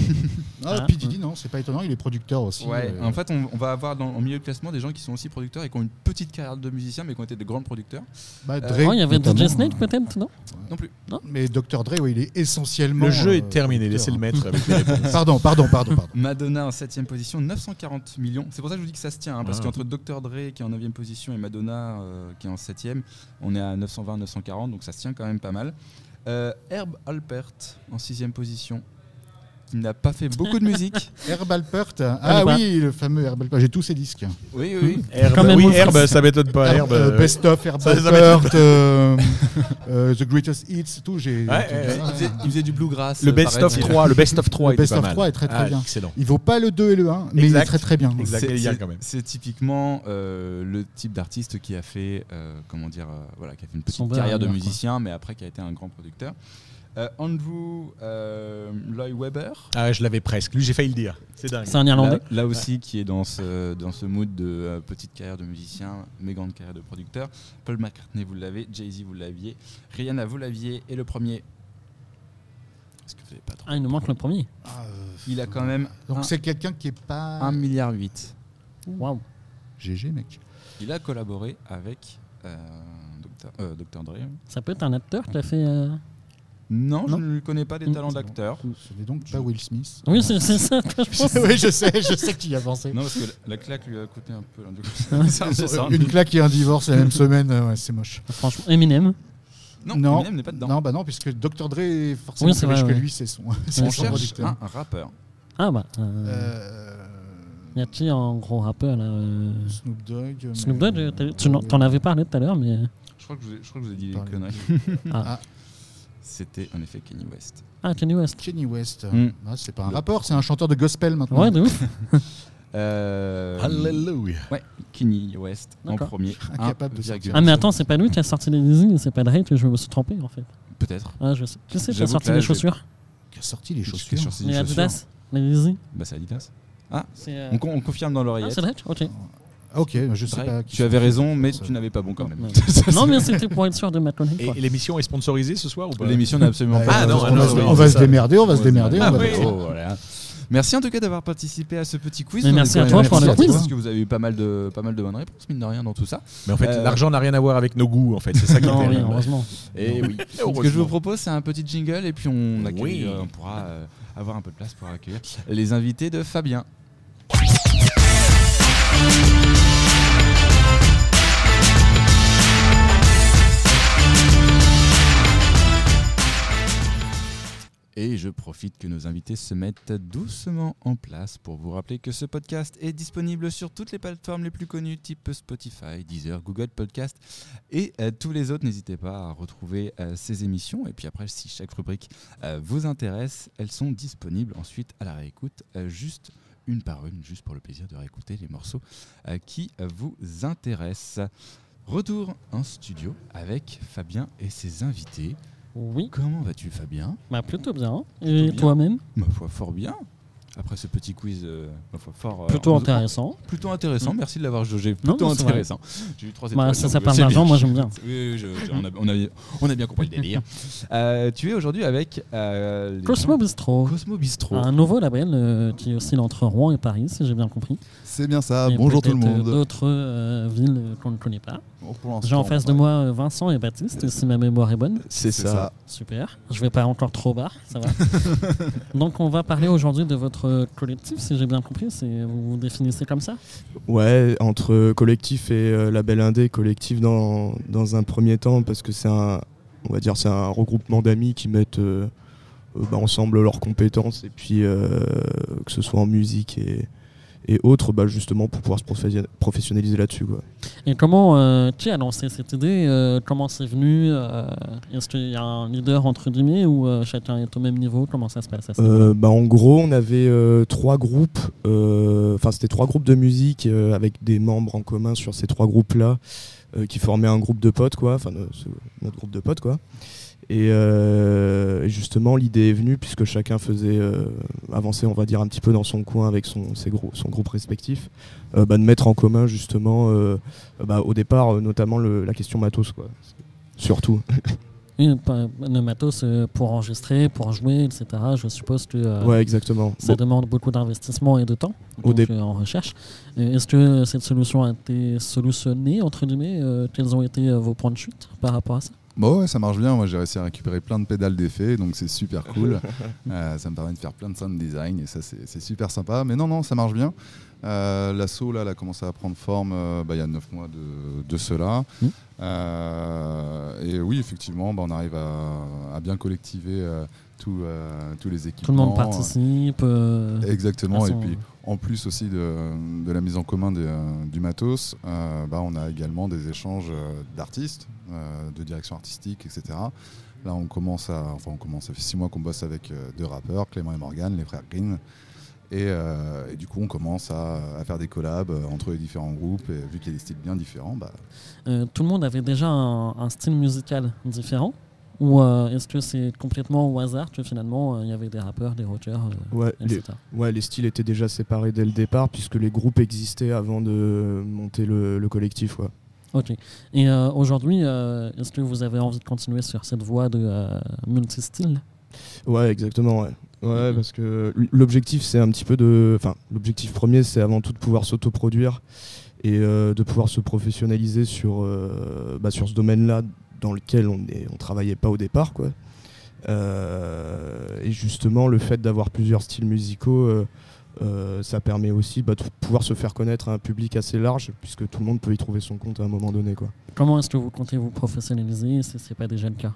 Ah, Ah. P. Diddy, non, c'est pas étonnant, il est producteur aussi. Ouais, euh, en fait, on, on va avoir dans, en milieu de classement des gens qui sont aussi producteurs et qui ont une petite carrière de musicien, mais qui ont été de grands producteurs. bah, Dre, Oh, il y avait DJ Snake euh, peut-être, non Non plus. Mais Dr. Dre, ouais, il est essentiellement. Le jeu euh, est terminé, producteur, laissez le hein. maître avec les réponses. Pardon, pardon, pardon, pardon. Madonna en 7 position, 940 millions. C'est pour ça que je vous dis que ça se tient, hein, parce Ah. qu'entre Dr. Dre qui est en 9 position et Madonna euh, qui est en 7 on est à 920-940, donc ça se tient quand même pas mal. Euh, Herb Alpert en 6 position, qui n'a pas fait beaucoup de musique. Herb Alpert. Ah oui, le fameux Herb Alpert. J'ai tous ses disques. Oui, oui. Herbe, Quand même, oui, Herbe, ça m'étonne pas. Herbe, Euh, euh, Best of Herb ça, ça Alpert, euh, euh, The Greatest Hits, tout. J'ai. Ouais, ouais, tout ouais. ça. Il faisait, il faisait du bluegrass. le best of paraît-il. 3, le best of 3 Le était Best pas of mal. 3 est très très Ah, bien. Excellent. Il vaut pas le 2 et le 1, mais il est très très bien. C'est- il typiquement euh, le type d'artiste qui a fait, euh, comment dire, euh, voilà, qui a fait une petite carrière de musicien, mais après qui a été un grand producteur. Euh, Andrew euh, Lloyd Webber, Ah, je l'avais presque. Lui, j'ai failli le dire. C'est dingue. C'est un Irlandais là, là aussi qui est dans ce, dans ce mood de euh, petite carrière de musicien, mais grande carrière de producteur. Paul McCartney, vous l'avez, Jay-Z, vous l'aviez, Rihanna, vous l'aviez, et le premier. Est-ce que vous n'avez pas trop Ah, il nous manque le premier. Ah, euh, Il a quand même Donc un- c'est quelqu'un qui est pas. 1 milliard 8. Waouh. GG, mec. Il a collaboré avec euh, Dr. euh, Dr. Dre. Ça peut être un acteur qui a fait. Euh, Non, Non je ne connais pas des Mm. talents d'acteur. Ce n'est donc pas Will Smith. Oui, c'est ça que je pense. oui, je sais, je sais que tu y as pensé. Non, parce que la, la claque lui a coûté un peu. un ça. Une claque et un divorce la même semaine, euh, ouais, c'est moche. Franchement, Eminem. Non, Non. Eminem n'est pas dedans. Non, bah non, puisque Dr. Dre est forcément Oui, c'est plus riche que lui, c'est son, On cherche producteur. un, un rappeur. Ah bah. Euh, Euh, y a qui en gros rappeur là euh, Snoop Dogg. Snoop Dogg, t'as- tu t'en avais parlé tout à l'heure, mais. Je crois que je vous ai, je crois que je vous ai dit des conneries. Ah, C'était en effet Kanye West. ah Kanye West. Kenny West. Mm. Ah, c'est pas un rappeur, c'est un chanteur de gospel maintenant. Ouais, de ouf. Euh, Alléluia. Kanye West en premier. Incapable de 1,1. sortir. Ah, mais attends, c'est pas lui qui a sorti les Yeezy, c'est pas Drake, je me suis trompé en fait. Peut-être. Ah, je sais. Qui c'est qui a sorti les chaussures Qui a sorti les chaussures. Les Adidas Les Yeezy Bah, c'est Adidas. C'est. euh, On, con- on confirme dans Ah, l'oreillette. c'est Drake Ok. Ah, ok, je sais pas. qui tu avais raison, mais ça. tu n'avais pas bon quand même. Ouais. non, mais c'était pour être sûr de ma. Et, l'émission est sponsorisée ce soir ou pas? L'émission n'a absolument Bah, pas. Ah, non, on va, non, se- on va démerder, on va se démerder. Ah, on va- oui. Oh, voilà. Merci en tout cas d'avoir participé à ce petit quiz. Mais merci à toi pour le quiz. Parce que vous avez eu pas mal de, pas mal de bonnes réponses, mine de rien, dans tout ça. Mais en fait, Euh, l'argent n'a rien à voir avec nos goûts, en fait. C'est ça qui Non, est oui, heureusement. Et oui. Heureusement. Ce que je vous propose, c'est un petit jingle et puis on, accueille, Oui. euh, on pourra euh, avoir un peu de place pour accueillir les invités de Fabien. Et je profite que nos invités se mettent doucement en place pour vous rappeler que ce podcast est disponible sur toutes les plateformes les plus connues, type Spotify, Deezer, Google Podcast et euh, tous les autres. N'hésitez pas à retrouver euh, ces émissions. Et puis après, si chaque rubrique euh, vous intéresse, elles sont disponibles ensuite à la réécoute, juste une par une, juste pour le plaisir de réécouter les morceaux qui vous intéressent. Retour en studio avec Fabien et ses invités. Oui, Comment vas-tu Fabien? Bah plutôt bien. Plutôt Et toi-même? Ma foi, fort bien. Après ce petit quiz, euh, ma foi, fort. euh, Plutôt en- intéressant. Plutôt intéressant, Mm. merci de l'avoir jaugé. Non, Plutôt intéressant. J'ai eu trois Bah, étoiles, ça, ça parle d'argent, moi j'aime bien. Oui, oui, je- je- on, a, on a- on a bien compris le délire. Euh, tu es aujourd'hui avec euh, Cosmo gens- Bistro, Cosmo Bistro. un nouveau label euh, qui oscille entre Rouen et Paris, si j'ai bien compris. C'est bien ça, Et bonjour tout le monde. D'autres euh, villes qu'on ne connaît pas. L'instant, J'ai en face de moi euh, Vincent et Baptiste, si ma mémoire est bonne. C'est ça. ça. Super. Je vais pas encore trop bas, ça va. Donc on va parler aujourd'hui de votre collectif, si j'ai bien compris. Vous vous définissez comme ça? Ouais, entre collectif et euh, label indé, collectif dans, dans un premier temps, parce que c'est un, on va dire, c'est un regroupement d'amis qui mettent euh, euh, bah, ensemble leurs compétences, et puis euh, que ce soit en musique et, et autres, bah, justement pour pouvoir se profession- professionnaliser là-dessus. Et comment euh, qui a lancé cette idée euh, Comment c'est venu euh, Est-ce qu'il y a un leader entre guillemets ou euh, chacun est au même niveau? Comment ça se passe bah, en gros, on avait trois groupes, enfin c'était trois groupes de musique avec des membres en commun sur ces trois groupes-là qui formaient un groupe de potes, quoi, enfin notre groupe de potes, quoi. Et, euh, et justement, l'idée est venue puisque chacun faisait euh, avancer, on va dire, un petit peu dans son coin avec son, ses grou- son groupe respectif, euh, bah, de mettre en commun justement, bah, au départ, notamment le- la question matos, quoi. Surtout. Le matos pour enregistrer, pour jouer, etc. Je suppose que ouais, exactement. ça Bon, demande beaucoup d'investissement et de temps Au donc, dé- en recherche. Est-ce que cette solution a été solutionnée, entre guillemets Quels ont été vos points de chute par rapport à ça? Bon, ouais, ça marche bien. Moi, j'ai réussi à récupérer plein de pédales d'effets, donc c'est super cool. Euh, ça me permet de faire plein de sound design et ça, c'est super sympa. Mais non, non, ça marche bien. Euh, L'assaut, là, elle a commencé à prendre forme euh, bah, il y a 9 mois de, de cela. Mhm. Euh, et oui, effectivement, bah, on arrive à, à bien collectiver euh, tous les équipements. Tout le monde participe. Exactement. Et puis, en plus aussi de, la mise en commun euh, du matos, euh, bah, on a également des échanges euh, d'artistes, de direction artistique, etc. Là, on commence à, enfin, on commence, ça fait six mois qu'on bosse avec deux rappeurs, Clément et Morgan, les frères Green. Et, du coup, on commence à, faire des collabs entre les différents groupes. Et vu qu'il y a des styles bien différents, bah, tout le monde avait déjà un style musical différent Ou euh, est-ce que c'est complètement au hasard que finalement euh, il y avait des rappeurs, des rockers, euh, Ouais, les, etc. ouais, les styles étaient déjà séparés dès le départ puisque les groupes existaient avant de monter le, le collectif. Ouais. Ok. Et euh, aujourd'hui, est-ce que vous avez envie de continuer sur cette voie de multi-style? Ouais, exactement. Ouais. Ouais, Mhm. parce que l'objectif, c'est un petit peu de. Enfin, l'objectif premier, c'est avant tout de pouvoir s'autoproduire et euh, de pouvoir se professionnaliser sur, euh, bah, sur ce domaine-là dans lequel on ne on travaillait pas au départ. Quoi. Euh, et justement, le fait d'avoir plusieurs styles musicaux, euh, euh, ça permet aussi bah, de pouvoir se faire connaître à un public assez large, puisque tout le monde peut y trouver son compte à un moment donné. Quoi. Comment est-ce que vous comptez vous professionnaliser? Si ce n'est pas déjà le cas?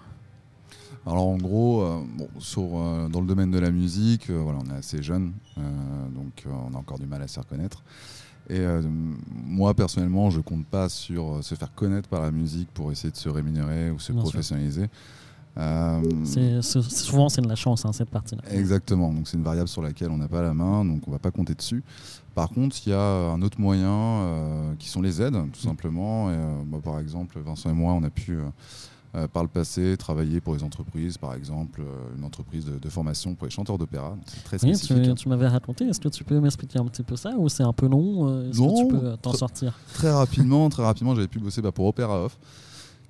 Alors en gros, euh, bon, sur, euh, dans le domaine de la musique, euh, voilà, on est assez jeune, euh, donc euh, on a encore du mal à se faire connaître. Et euh, moi personnellement, je compte pas sur euh, se faire connaître par la musique pour essayer de se rémunérer ou se Bien professionnaliser. Euh, C'est- c'est- Souvent, c'est de la chance, hein, cette partie-là. Exactement, donc c'est une variable sur laquelle on n'a pas la main, donc on va pas compter dessus. Par contre, il y a un autre moyen euh, qui sont les aides, tout simplement. Et, bah, par exemple, Vincent et moi, on a pu, euh, par le passé, travailler pour les entreprises, par exemple, euh, une entreprise de, de formation pour les chanteurs d'opéra. C'est très Oui, spécifique. tu, tu m'avais raconté. Est-ce que tu peux m'expliquer un petit peu ça ou c'est un peu long euh, Est-ce que Non, tu peux t'en sortir? Très rapidement, très rapidement, j'avais pu bosser bah, pour Opéra Off,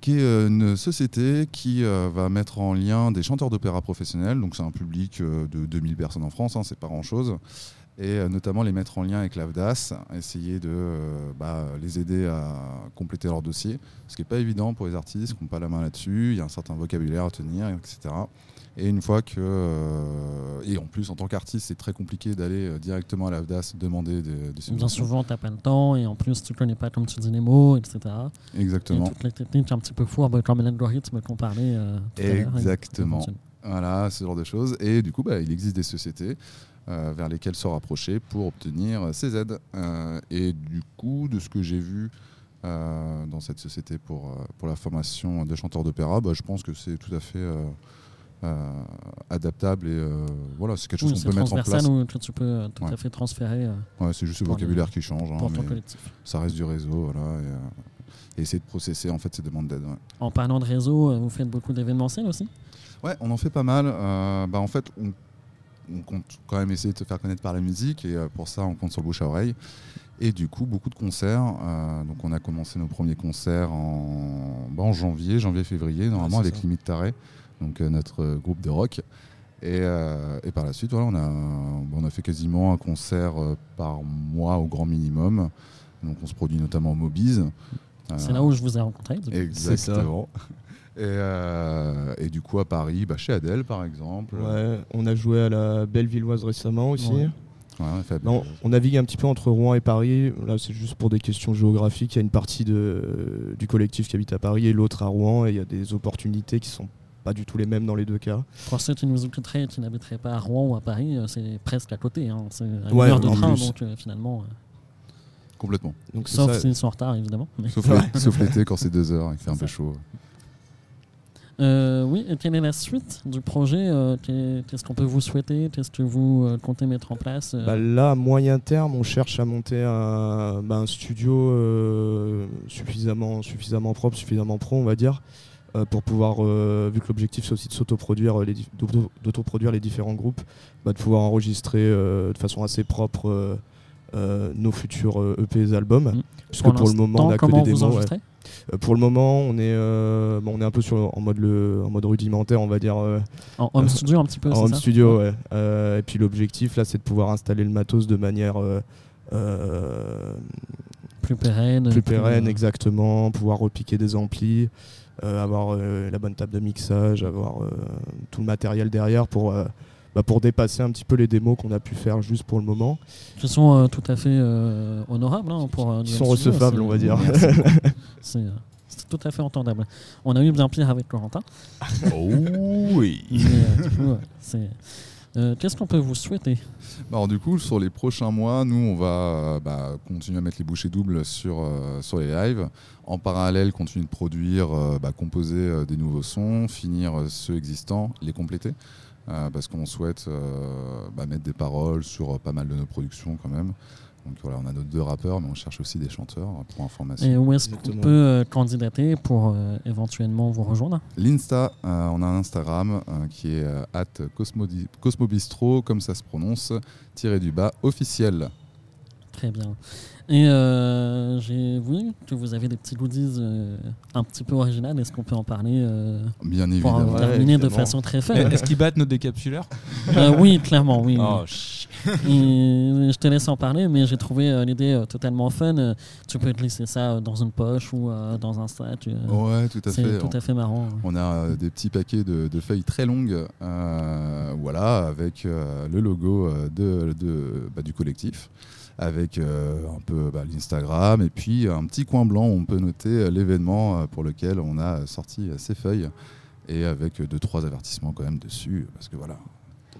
qui est une société qui euh, va mettre en lien des chanteurs d'opéra professionnels. Donc c'est un public de 2000 personnes en France, hein, c'est pas grand-chose. Et euh, notamment les mettre en lien avec l'AVDAS, essayer de euh, bah, les aider à compléter leur dossier, ce qui n'est pas évident pour les artistes qui n'ont pas la main là-dessus. Il y a un certain vocabulaire à tenir, etc. Et une fois que. euh, et en plus, en tant qu'artiste, c'est très compliqué d'aller directement à l'AVDAS demander des, des Bien souvent, tu n'as pas le temps et en plus, tu connais pas, comme tu dis, les mots, etc. Et Exactement. toutes les techniques un petit peu fourbes comme l'algorithme qu'on parlait euh, tout l'heure. Exactement. Voilà, ce genre de choses. Et du coup, bah, il existe des sociétés euh, vers lesquelles se rapprocher pour obtenir ces aides. Euh, et du coup, de ce que j'ai vu euh, dans cette société pour, euh, pour la formation de chanteurs d'opéra, bah, je pense que c'est tout à fait euh, adaptable et voilà, c'est quelque chose Oui, qu'on peut mettre en place. ou tu peux tout Ouais. à fait transférer Ouais, c'est juste le pour les- vocabulaire qui change, hein, pour ton collectif. ça reste du réseau, voilà, et, et essayer de processer en fait ces demandes d'aide. ouais. En parlant de réseau, vous faites beaucoup d'événementiels aussi? Ouais, on en fait pas mal. Bah, en fait, on, on compte quand même essayer de se faire connaître par la musique et euh, pour ça, on compte sur le bouche à oreille. Et du coup, beaucoup de concerts. Euh, donc, on a commencé nos premiers concerts en, bah, en janvier, janvier-février, normalement, c'est avec ça. Limite Taré, donc euh, notre euh, groupe de rock. Et, euh, et par la suite, voilà, on, a, on a fait quasiment un concert euh, par mois au grand minimum. Donc, on se produit notamment au Mobiz. C'est Euh, là où je vous ai rencontré. Exactement. Et, euh, et du coup, à Paris, bah, chez Adèle, par exemple. Ouais, on a joué à la Bellevilloise récemment aussi. Ouais. Ouais, on a fait Non, on navigue un petit peu entre Rouen et Paris. Là, c'est juste pour des questions géographiques. Il y a une partie de, du collectif qui habite à Paris et l'autre à Rouen. Et il y a des opportunités qui sont pas du tout les mêmes dans les deux cas. Pour ceux qui nous écouteraient qui n'habiteraient pas à Rouen ou à Paris, euh, c'est presque à côté. hein. C'est à une Ouais, heure de train, plus. donc euh, finalement. euh, complètement. Donc sauf s'ils sont en retard, évidemment. Mais- Sauf l'é- sauf l'été, quand c'est deux heures et qu'il fait un peu chaud. Euh, oui, et quelle est la suite du projet euh, qu'est- Qu'est-ce qu'on peut vous souhaiter Qu'est-ce que vous euh, comptez mettre en place euh, Bah, là, à moyen terme, on cherche à monter un, bah, studio suffisamment, suffisamment propre, suffisamment pro, on va dire, pour pouvoir, vu que l'objectif c'est aussi de s'autoproduire, d'autoproduire les différents groupes, bah, de pouvoir enregistrer de façon assez propre euh, euh, nos futurs euh, EP et albums. Mm. Puisque pour, le moment, on a que des vous démos. ouais. Euh, pour le moment, on est, euh, bon, on est un peu sur, en, mode le, en mode rudimentaire, on va dire. euh, En home studio un petit peu, en home ça studio, ouais. Euh, et puis l'objectif là, c'est de pouvoir installer le matos de manière euh, euh, Plus pérenne. plus pérenne, euh, exactement, pouvoir repiquer des amplis, euh, avoir euh, la bonne table de mixage, avoir euh, tout le matériel derrière pour, euh, bah, pour dépasser un petit peu les démos qu'on a pu faire juste pour le moment. Qui sont euh, tout à fait euh, honorables hein, pour. euh, Qui du sont recevables, on va dire. C'est euh, tout à fait entendable. On a eu bien pire avec Corentin. Oh oui. euh, c'est- euh, Qu'est-ce qu'on peut vous souhaiter? Bah, Alors du coup, sur les prochains mois, nous, on va euh, bah, continuer à mettre les bouchées doubles sur, euh, sur les lives. En parallèle, continuer de produire, euh, bah, composer euh, des nouveaux sons, finir euh, ceux existants, les compléter. Euh, parce qu'on souhaite euh, bah, mettre des paroles sur euh, pas mal de nos productions quand même. Donc voilà, on a nos deux rappeurs, mais on cherche aussi des chanteurs euh, pour information. Et où est-ce qu'on peut euh, candidater pour euh, éventuellement vous rejoindre? L'Insta, euh, on a un Instagram euh, qui est at Cosmobistro, comme ça se prononce, tiré du bas, officiel. Très bien. Et euh, j'ai vu que vous avez des petits goodies euh, un petit peu originales. Est-ce qu'on peut en parler euh, Bien pour évidemment. Ouais, terminer de façon très fun Est-ce qu'ils battent nos décapsuleurs? Euh, Oui, clairement, oui. Oh, je te laisse en parler, mais j'ai trouvé euh, l'idée euh, totalement fun. Tu peux glisser ça euh, dans une poche ou euh, dans un sac. euh, Ouais, tout à c'est fait. tout à fait marrant. On a euh, des petits paquets de, de feuilles très longues, euh, voilà, avec euh, le logo de, de- bah, du collectif, avec euh, un peu bah, l'Instagram, et puis un petit coin blanc où on peut noter euh, l'événement euh, pour lequel on a sorti ces feuilles, et avec deux trois avertissements quand même dessus, parce que voilà,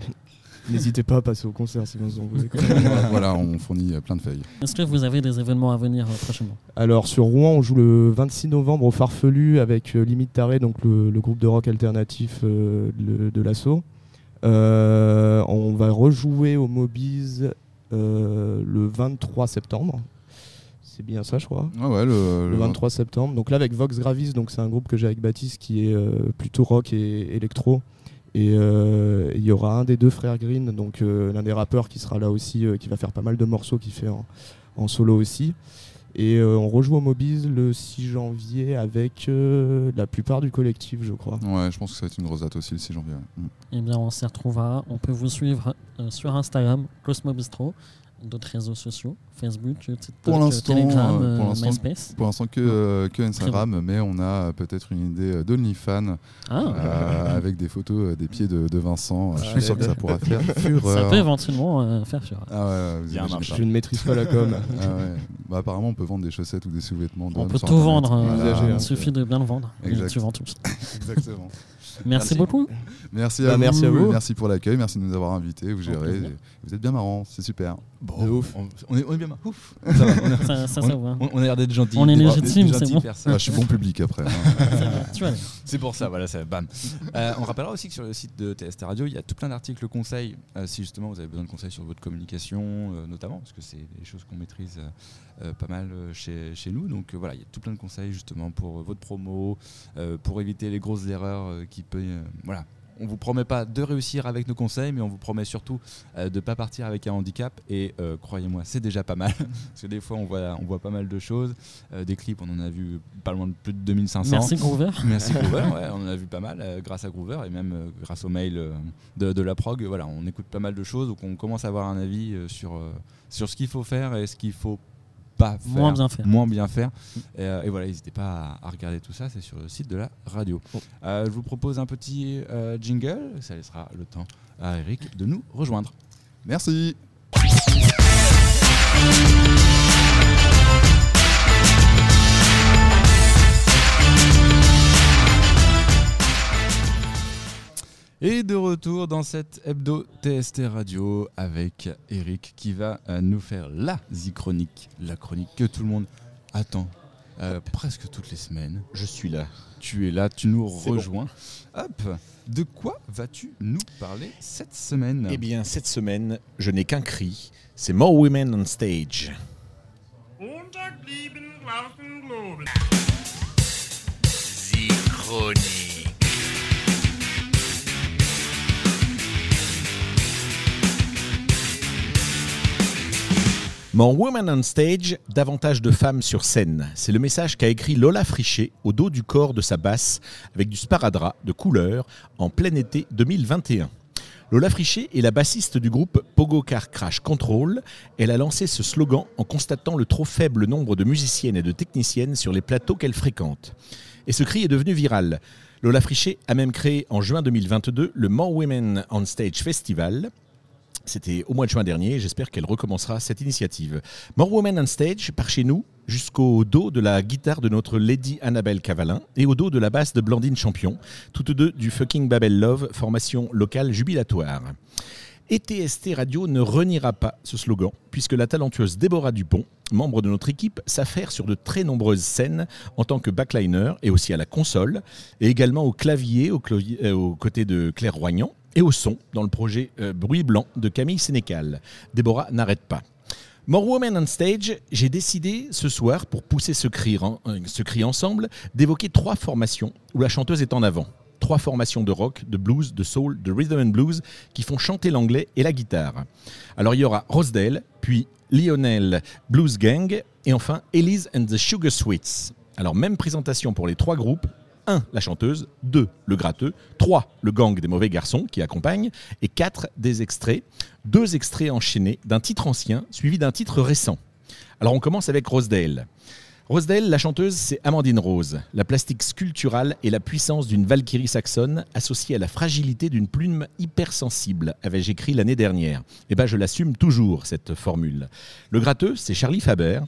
N'hésitez pas à passer au concert si vous en voulez. voilà, on fournit plein de feuilles. Est-ce que vous avez des événements à venir prochainement? Alors sur Rouen, on joue le 26 novembre au Farfelu avec Limite Taré, donc le, le groupe de rock alternatif euh, de, de l'assaut. Euh, on va rejouer au Mobiz le 23 septembre. C'est bien ça, je crois. Ouais, le, Le 23 septembre. Donc là avec Vox Gravis, donc c'est un groupe que j'ai avec Baptiste qui est euh, plutôt rock et électro. Et euh, il y aura un des deux frères Green, donc euh, l'un des rappeurs qui sera là aussi, euh, qui va faire pas mal de morceaux, qui fait en, en solo aussi. Et euh, on rejoue au Mobiz le 6 janvier avec euh, la plupart du collectif, je crois. Ouais, je pense que ça va être une grosse date aussi le 6 janvier. ouais. Mm. Eh bien, on s'y retrouvera. On peut vous suivre euh, sur Instagram, Cosmo Bistro, d'autres réseaux sociaux, Facebook, TikTok, Pour l'instant, Telegram, euh, pour euh, l'instant, MySpace. Pour l'instant que, euh, que Instagram, mais on a peut-être une idée d'OnlyFans Ah, euh, avec des photos des pieds de, de Vincent. Je suis sûr que ça pourra faire ça fureur. peut éventuellement euh, faire fureur. Ah ouais. Je ne maîtrise pas la com. Ah ouais. Bah, apparemment, on peut vendre des chaussettes ou des sous-vêtements. On peut tout vendre. Voilà. Il suffit de bien le vendre. Et tu vends tous. Exactement. Merci, Merci. beaucoup. Merci Bah, à, merci à vous. Merci pour l'accueil. Merci de nous avoir invités. Vous gérez. Vous êtes bien marrants. C'est super. Bon, De ouf. On, est, on est bien. Ouf. Ça va, on, est- Ça, ça, on- ça va. on- a l'air d'être gentil. On est légitime, c'est gentilles bon. personnes. Ah, je suis bon public après. hein. C'est pour ça, voilà, ça, bam. Euh, on rappellera aussi que sur le site de TST Radio, il y a tout plein d'articles conseils, euh, si justement vous avez besoin de conseils sur votre communication, euh, notamment, parce que c'est des choses qu'on maîtrise pas mal chez, chez nous. Donc voilà, il y a tout plein de conseils justement pour votre promo, pour éviter les grosses erreurs qui peut. euh, voilà. On vous promet pas de réussir avec nos conseils, mais on vous promet surtout euh, de pas partir avec un handicap. Et euh, croyez-moi, c'est déjà pas mal. Parce que des fois, on voit, on voit pas mal de choses. Euh, des clips, on en a vu pas loin de plus de 2500. Merci Groover. Merci Groover, ouais, on en a vu pas mal grâce à Groover et même grâce au mail de, de la prog. Voilà, on écoute pas mal de choses, donc on commence à avoir un avis sur, sur ce qu'il faut faire et ce qu'il faut pas faire. Moins bien faire. Moins bien faire. Et, euh, et voilà, n'hésitez pas à, à regarder tout ça, c'est sur le site de la radio. Euh, je vous propose un petit euh, jingle, ça laissera le temps à Eric de nous rejoindre. Merci. Et de retour dans cette hebdo TST Radio avec Eric qui va euh, nous faire la chronique, la chronique que tout le monde attend euh, presque toutes les semaines. Je suis là. Tu es là, tu nous bon. rejoins. Hop, de quoi vas-tu nous parler cette semaine? Eh bien, cette semaine, je n'ai qu'un cri. C'est More Women on Stage. Montag, More Women on Stage, davantage de femmes sur scène. C'est le message qu'a écrit Lola Frichet au dos du corps de sa basse avec du sparadrap de couleur en plein été 2021. Lola Frichet est la bassiste du groupe Pogo Car Crash Control. Elle a lancé ce slogan en constatant le trop faible nombre de musiciennes et de techniciennes sur les plateaux qu'elle fréquente. Et ce cri est devenu viral. Lola Frichet a même créé en juin 2022 le More Women on Stage Festival. C'était au mois de juin dernier. J'espère qu'elle recommencera cette initiative. More Women on Stage par chez nous jusqu'au dos de la guitare de notre Lady Annabelle Cavalin et au dos de la basse de Blandine Champion, toutes deux du fucking Babel Love, formation locale jubilatoire. Et TST Radio ne reniera pas ce slogan, puisque la talentueuse Déborah Dupont, membre de notre équipe, s'affaire sur de très nombreuses scènes en tant que backliner et aussi à la console, et également au clavier au euh, aux côtés de Claire Roignan, et au son dans le projet euh, Bruit Blanc de Camille Sénécal. Déborah n'arrête pas. More Women on Stage, j'ai décidé ce soir, pour pousser ce cri, euh, ce cri ensemble, d'évoquer trois formations où la chanteuse est en avant. Trois formations de rock, de blues, de soul, de rhythm and blues qui font chanter l'anglais et la guitare. Alors il y aura Rosedale, puis Lionel Blues Gang et enfin Elise and the Sugar Sweets. Alors même présentation pour les trois groupes. 1. La chanteuse. 2. Le gratteux. 3. Le gang des mauvais garçons qui accompagne. Et 4. Des extraits. Deux extraits enchaînés d'un titre ancien suivi d'un titre récent. Alors on commence avec Rosedale. Rosedale, la chanteuse, c'est Amandine Rose, la plastique sculpturale et la puissance d'une valkyrie saxonne associée à la fragilité d'une plume hypersensible, avais-je écrit l'année dernière. Et ben je l'assume toujours, cette formule. Le gratteux, c'est Charlie Faber,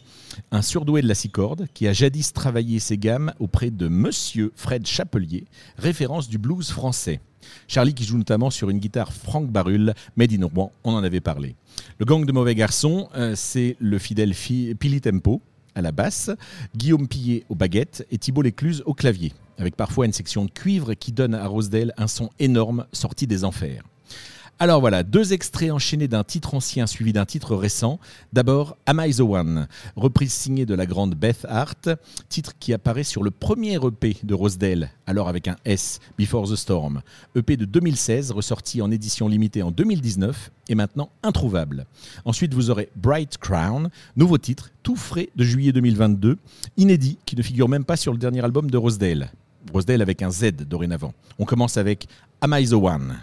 un surdoué de la six cordes qui a jadis travaillé ses gammes auprès de Monsieur Fred Chapelier, référence du blues français. Charlie qui joue notamment sur une guitare Franck Barulle, Made in Rouen, on en avait parlé. Le gang de mauvais garçons, euh, c'est le fidèle fi- Pili Tempo à la basse, Guillaume Pillet aux baguettes et Thibault Lécluse au clavier, avec parfois une section de cuivre qui donne à Rosedale un son énorme sorti des enfers. Alors voilà, deux extraits enchaînés d'un titre ancien suivi d'un titre récent. D'abord, Am I the One, reprise signée de la grande Beth Hart, titre qui apparaît sur le premier EP de Rosedale, alors avec un S, Before the Storm. EP de 2016, ressorti en édition limitée en 2019 et maintenant introuvable. Ensuite, vous aurez Bright Crown, nouveau titre, tout frais de juillet 2022, inédit, qui ne figure même pas sur le dernier album de Rosedale. Rosedale avec un Z dorénavant. On commence avec Am I the One?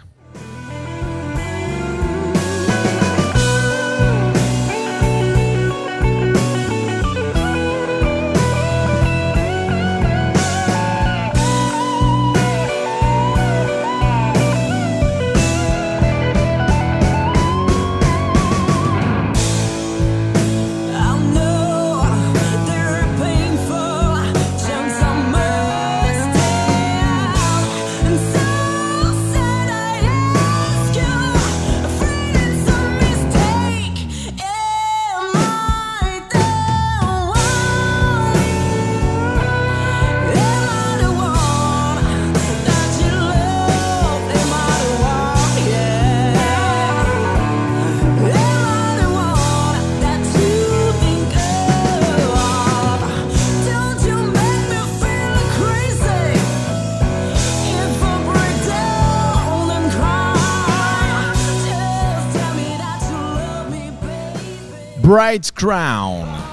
Bright Crown.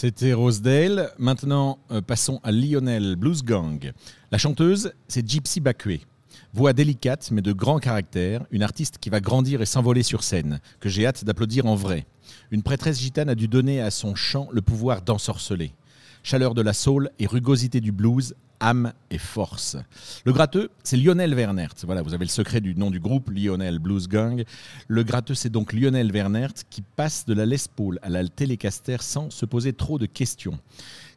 C'était Rosedale. Maintenant, euh, passons à Lionel Blues Gang. La chanteuse, c'est Gypsy Bakwe. Voix délicate mais de grand caractère, une artiste qui va grandir et s'envoler sur scène, que j'ai hâte d'applaudir en vrai. Une prêtresse gitane a dû donner à son chant le pouvoir d'ensorceler. Chaleur de la soul et rugosité du blues, âme et force. Le gratteux, c'est Lionel Wernert. Voilà, vous avez le secret du nom du groupe, Lionel Blues Gang. Le gratteux, c'est donc Lionel Wernert qui passe de la Les Paul à la Telecaster sans se poser trop de questions.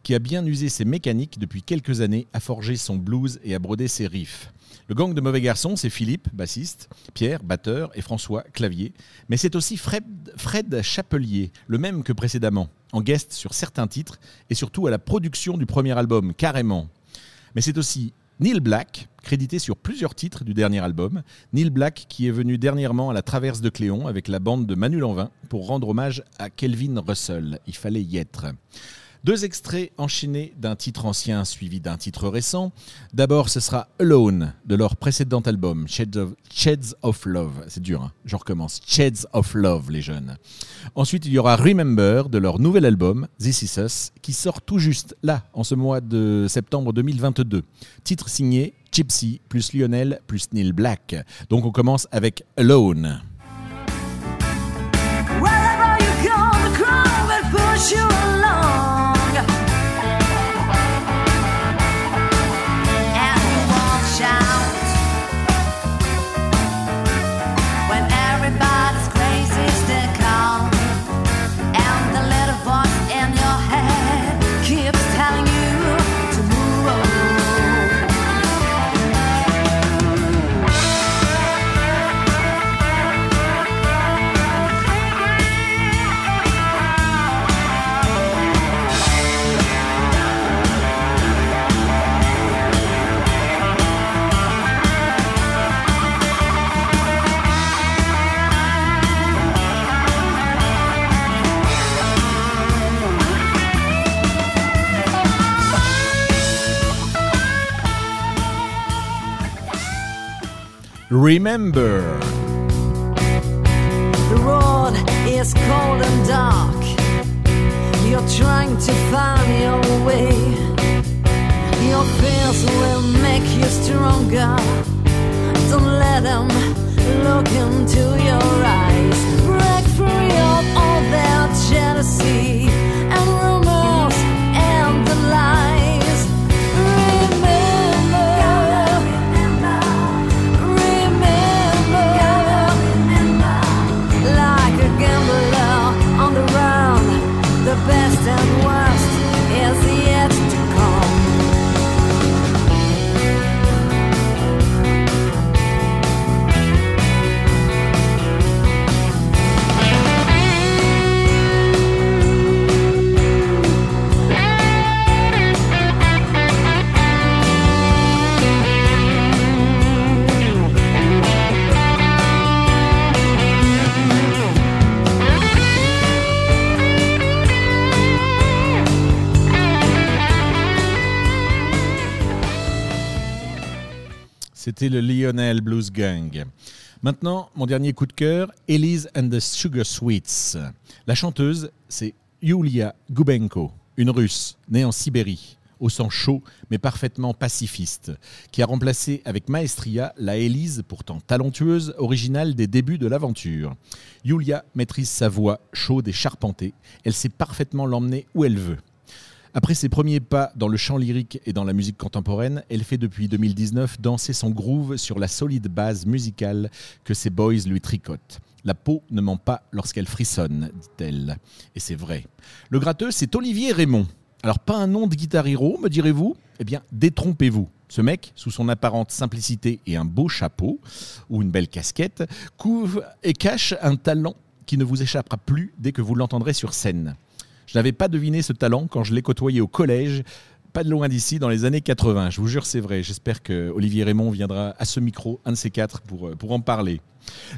Qui a bien usé ses mécaniques depuis quelques années à forger son blues et à broder ses riffs. Le gang de mauvais garçons, c'est Philippe, bassiste, Pierre, batteur et François, clavier. Mais c'est aussi Fred, Chapelier, le même que précédemment, en guest sur certains titres et surtout à la production du premier album, carrément. Mais c'est aussi Neil Black, crédité sur plusieurs titres du dernier album. Neil Black qui est venu dernièrement à la Traverse de Cléon avec la bande de Manu Lanvin pour rendre hommage à Kelvin Russell. Il fallait y être. Deux extraits enchaînés d'un titre ancien suivi d'un titre récent. D'abord, ce sera Alone de leur précédent album, Shades of, Love. C'est dur, hein je recommence. Shades of Love, les jeunes. Ensuite, il y aura Remember de leur nouvel album, This Is Us, qui sort tout juste là, en ce mois de septembre 2022. Titre signé Gypsy plus Lionel plus Neil Black. Donc on commence avec Alone. Wherever Remember. The road is cold and dark. You're trying to find your way. Your fears will make you stronger. Don't let them look into your eyes. Break free of all their jealousy Le Lionel Blues Gang. Maintenant, mon dernier coup de cœur, Elise and the Sugar Sweets. La chanteuse, c'est Yulia Gubenko, une russe née en Sibérie, au sang chaud mais parfaitement pacifiste, qui a remplacé avec maestria la Élise, pourtant talentueuse, originale des débuts de l'aventure. Yulia maîtrise sa voix chaude et charpentée. Elle sait parfaitement l'emmener où elle veut. Après ses premiers pas dans le chant lyrique et dans la musique contemporaine, elle fait depuis 2019 danser son groove sur la solide base musicale que ses boys lui tricotent. La peau ne ment pas lorsqu'elle frissonne, dit-elle. Et c'est vrai. Le gratteux, c'est Olivier Raymond. Alors, pas un nom de guitar hero, me direz-vous? Eh bien, détrompez-vous. Ce mec, sous son apparente simplicité et un beau chapeau, ou une belle casquette, couvre et cache un talent qui ne vous échappera plus dès que vous l'entendrez sur scène. Je n'avais pas deviné ce talent quand je l'ai côtoyé au collège, pas de loin d'ici, dans les années 80. Je vous jure, c'est vrai. J'espère que Olivier Raymond viendra à ce micro, un de ces quatre, pour, euh, en parler.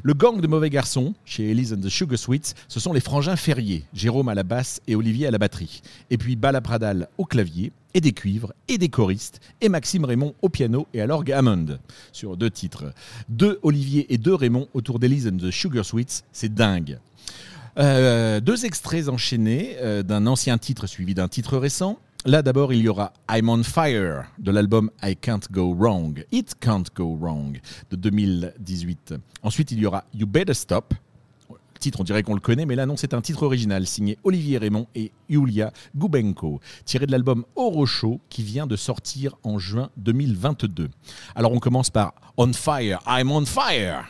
Le gang de mauvais garçons, chez Elise and the Sugar Sweets, ce sont les frangins Ferrier, Jérôme à la basse et Olivier à la batterie. Et puis Bala Pradal au clavier, et des cuivres, et des choristes, et Maxime Raymond au piano et à l'orgue Hammond, sur deux titres. Deux Olivier et deux Raymond autour d'Elise and the Sugar Sweets, c'est dingue. Euh, deux extraits enchaînés euh, d'un ancien titre suivi d'un titre récent. Là d'abord il y aura I'm on Fire de l'album I Can't Go Wrong, It Can't Go Wrong de 2018. Ensuite il y aura You Better Stop. Le titre on dirait qu'on le connaît mais là non c'est un titre original signé Olivier Raymond et Yulia Gubenko tiré de l'album Orocho qui vient de sortir en juin 2022. Alors on commence par On Fire, I'm on Fire.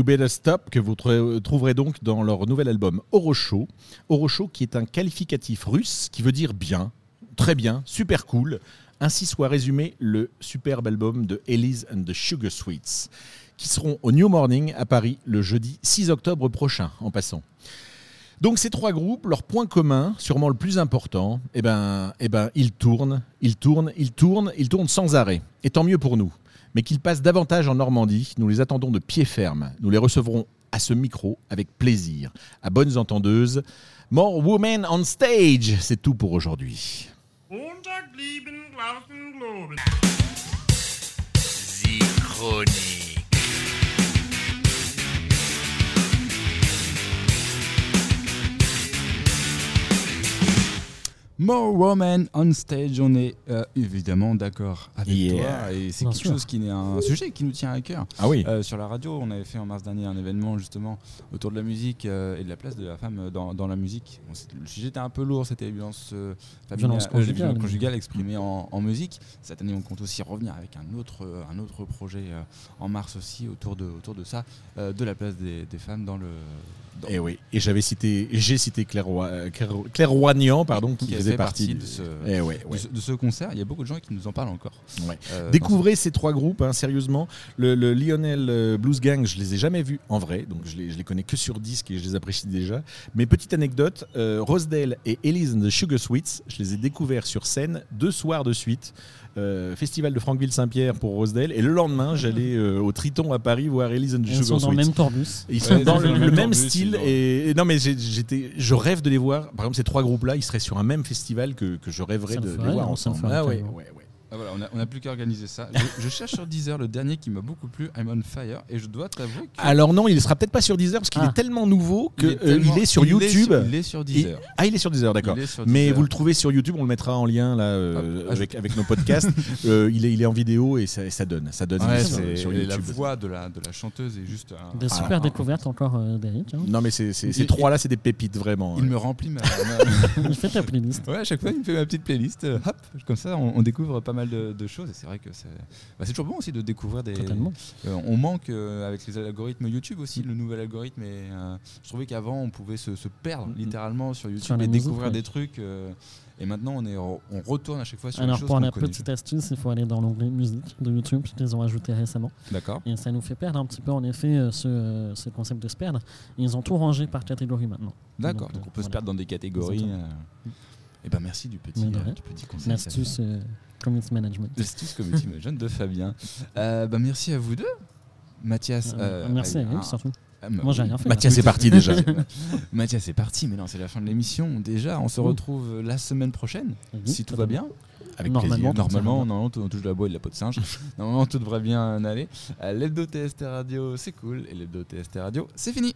You Stop, que vous tr- trouverez donc dans leur nouvel album Orocho. Orocho qui est un qualificatif russe qui veut dire bien, très bien, super cool. Ainsi soit résumé le superbe album de Elise and the Sugar Sweets, qui seront au New Morning à Paris le jeudi 6 octobre prochain, en passant. Donc ces trois groupes, leur point commun, sûrement le plus important, eh ben, eh ben, ils tournent, ils tournent, ils tournent, ils tournent sans arrêt. Et tant mieux pour nous. Mais qu'ils passent davantage en Normandie, nous les attendons de pied ferme. Nous les recevrons à ce micro avec plaisir. À bonnes entendeuses. More Women on Stage, c'est tout pour aujourd'hui. More Woman on Stage, on est euh, évidemment d'accord avec Yeah. toi et c'est quelque sûr. chose qui est un sujet qui nous tient à cœur. Ah oui. Euh, sur la radio, on avait fait en mars dernier un événement justement autour de la musique euh, et de la place de la femme dans, dans la musique. Bon, le sujet était un peu lourd, c'était les violences euh, familiales, Violence euh, les conjugale. violences conjugales exprimées en, en musique. Cette année, on compte aussi revenir avec un autre, un autre projet euh, en mars aussi autour de, autour de ça, euh, de la place des, des femmes dans le. Et oui. Et j'avais cité, j'ai cité Claire, euh, Claire, Claire Roignan, pardon, qui, Qui faisait fait partie, partie du- de ce- Eh ouais, de ce- de ce concert. Il y a beaucoup de gens qui nous en parlent encore. Ouais. Euh, Découvrez ces trois groupes, hein, sérieusement. Le, le Lionel euh, Blues Gang, je les ai jamais vus en vrai, donc je les, je les connais que sur disque et je les apprécie déjà. Mais petite anecdote, euh, Rosedale et Elise and the Sugar Sweets, je les ai découverts sur scène deux soirs de suite. Euh, Festival de Franqueville-Saint-Pierre pour Rosedale. Et le lendemain j'allais euh, au Triton à Paris voir Elise and the Ils Sugar sont dans le même tourbus. Ils sont Ouais, dans le, même style et, et non mais j'ai- j'étais je rêve de les voir. Par exemple ces trois groupes là ils seraient sur un même festival que, que je rêverais Ça de, le de ferait, voir ensemble. ah ouais, ouais, ouais. Ah, voilà, on n'a plus qu'à organiser ça. Je, je cherche sur Deezer le dernier qui m'a beaucoup plu, I'm on Fire, et je dois t'avouer que. alors non il sera peut-être pas sur Deezer parce qu'il Ah. est tellement nouveau qu'il il est, il est sur il est YouTube sur- il est sur Et- Deezer. ah il est sur Deezer d'accord mais Deezer. vous le trouvez sur YouTube on le mettra en lien là euh, Ah, avec, avec nos podcasts Euh, il, est, il est en vidéo et ça, et ça donne ça donne Ouais, sur, c'est sur la voix de la, de la chanteuse est juste. un- Des un- super un- découvertes encore euh, d'Eric. hein. non mais c'est- ces Il- trois là c'est des pépites vraiment Il me remplit ma. ma- Il fait ta playlist. ouais, à chaque fois, il me fait ma petite playlist. euh, hop, comme ça, on, on découvre pas mal. Mal de, de choses. Et c'est vrai que c'est bah, toujours bon aussi de découvrir des. Totalement. Euh, on manque euh, avec les algorithmes YouTube aussi, le nouvel algorithme. Et, euh, je trouvais qu'avant on pouvait se, se perdre Mhm. littéralement sur YouTube Sur et découvrir des trucs. et maintenant on, est, on retourne à chaque fois sur Alors les choses pour la connaît. petite astuce, il faut aller dans l'onglet musique de YouTube qu'ils ont ajouté récemment. D'accord. Et ça nous fait perdre un petit peu en effet ce, ce concept de se perdre. Ils ont tout rangé par catégorie maintenant. D'accord. Donc, Donc, on peut se perdre dans des catégories. Et ben merci du petit, de euh, du petit conseil. L'astuce euh, community management. L'astuce community management de Fabien. Euh, bah, merci à vous deux. Mathias. Euh, euh, merci à ah, eux surtout. ah, bah Moi, j'ai rien fait. Mathias est parti déjà. Mathias est parti, mais non, c'est la fin de l'émission. Déjà, on se Ouh. retrouve la semaine prochaine, Oui, si tout va bien. Avec Normalement. plaisir. Normalement, normalement, on touche de la bois et de la peau de singe. normalement, tout devrait bien aller. L'hebdo TST Radio, c'est cool. Et l'hebdo TST Radio, c'est fini.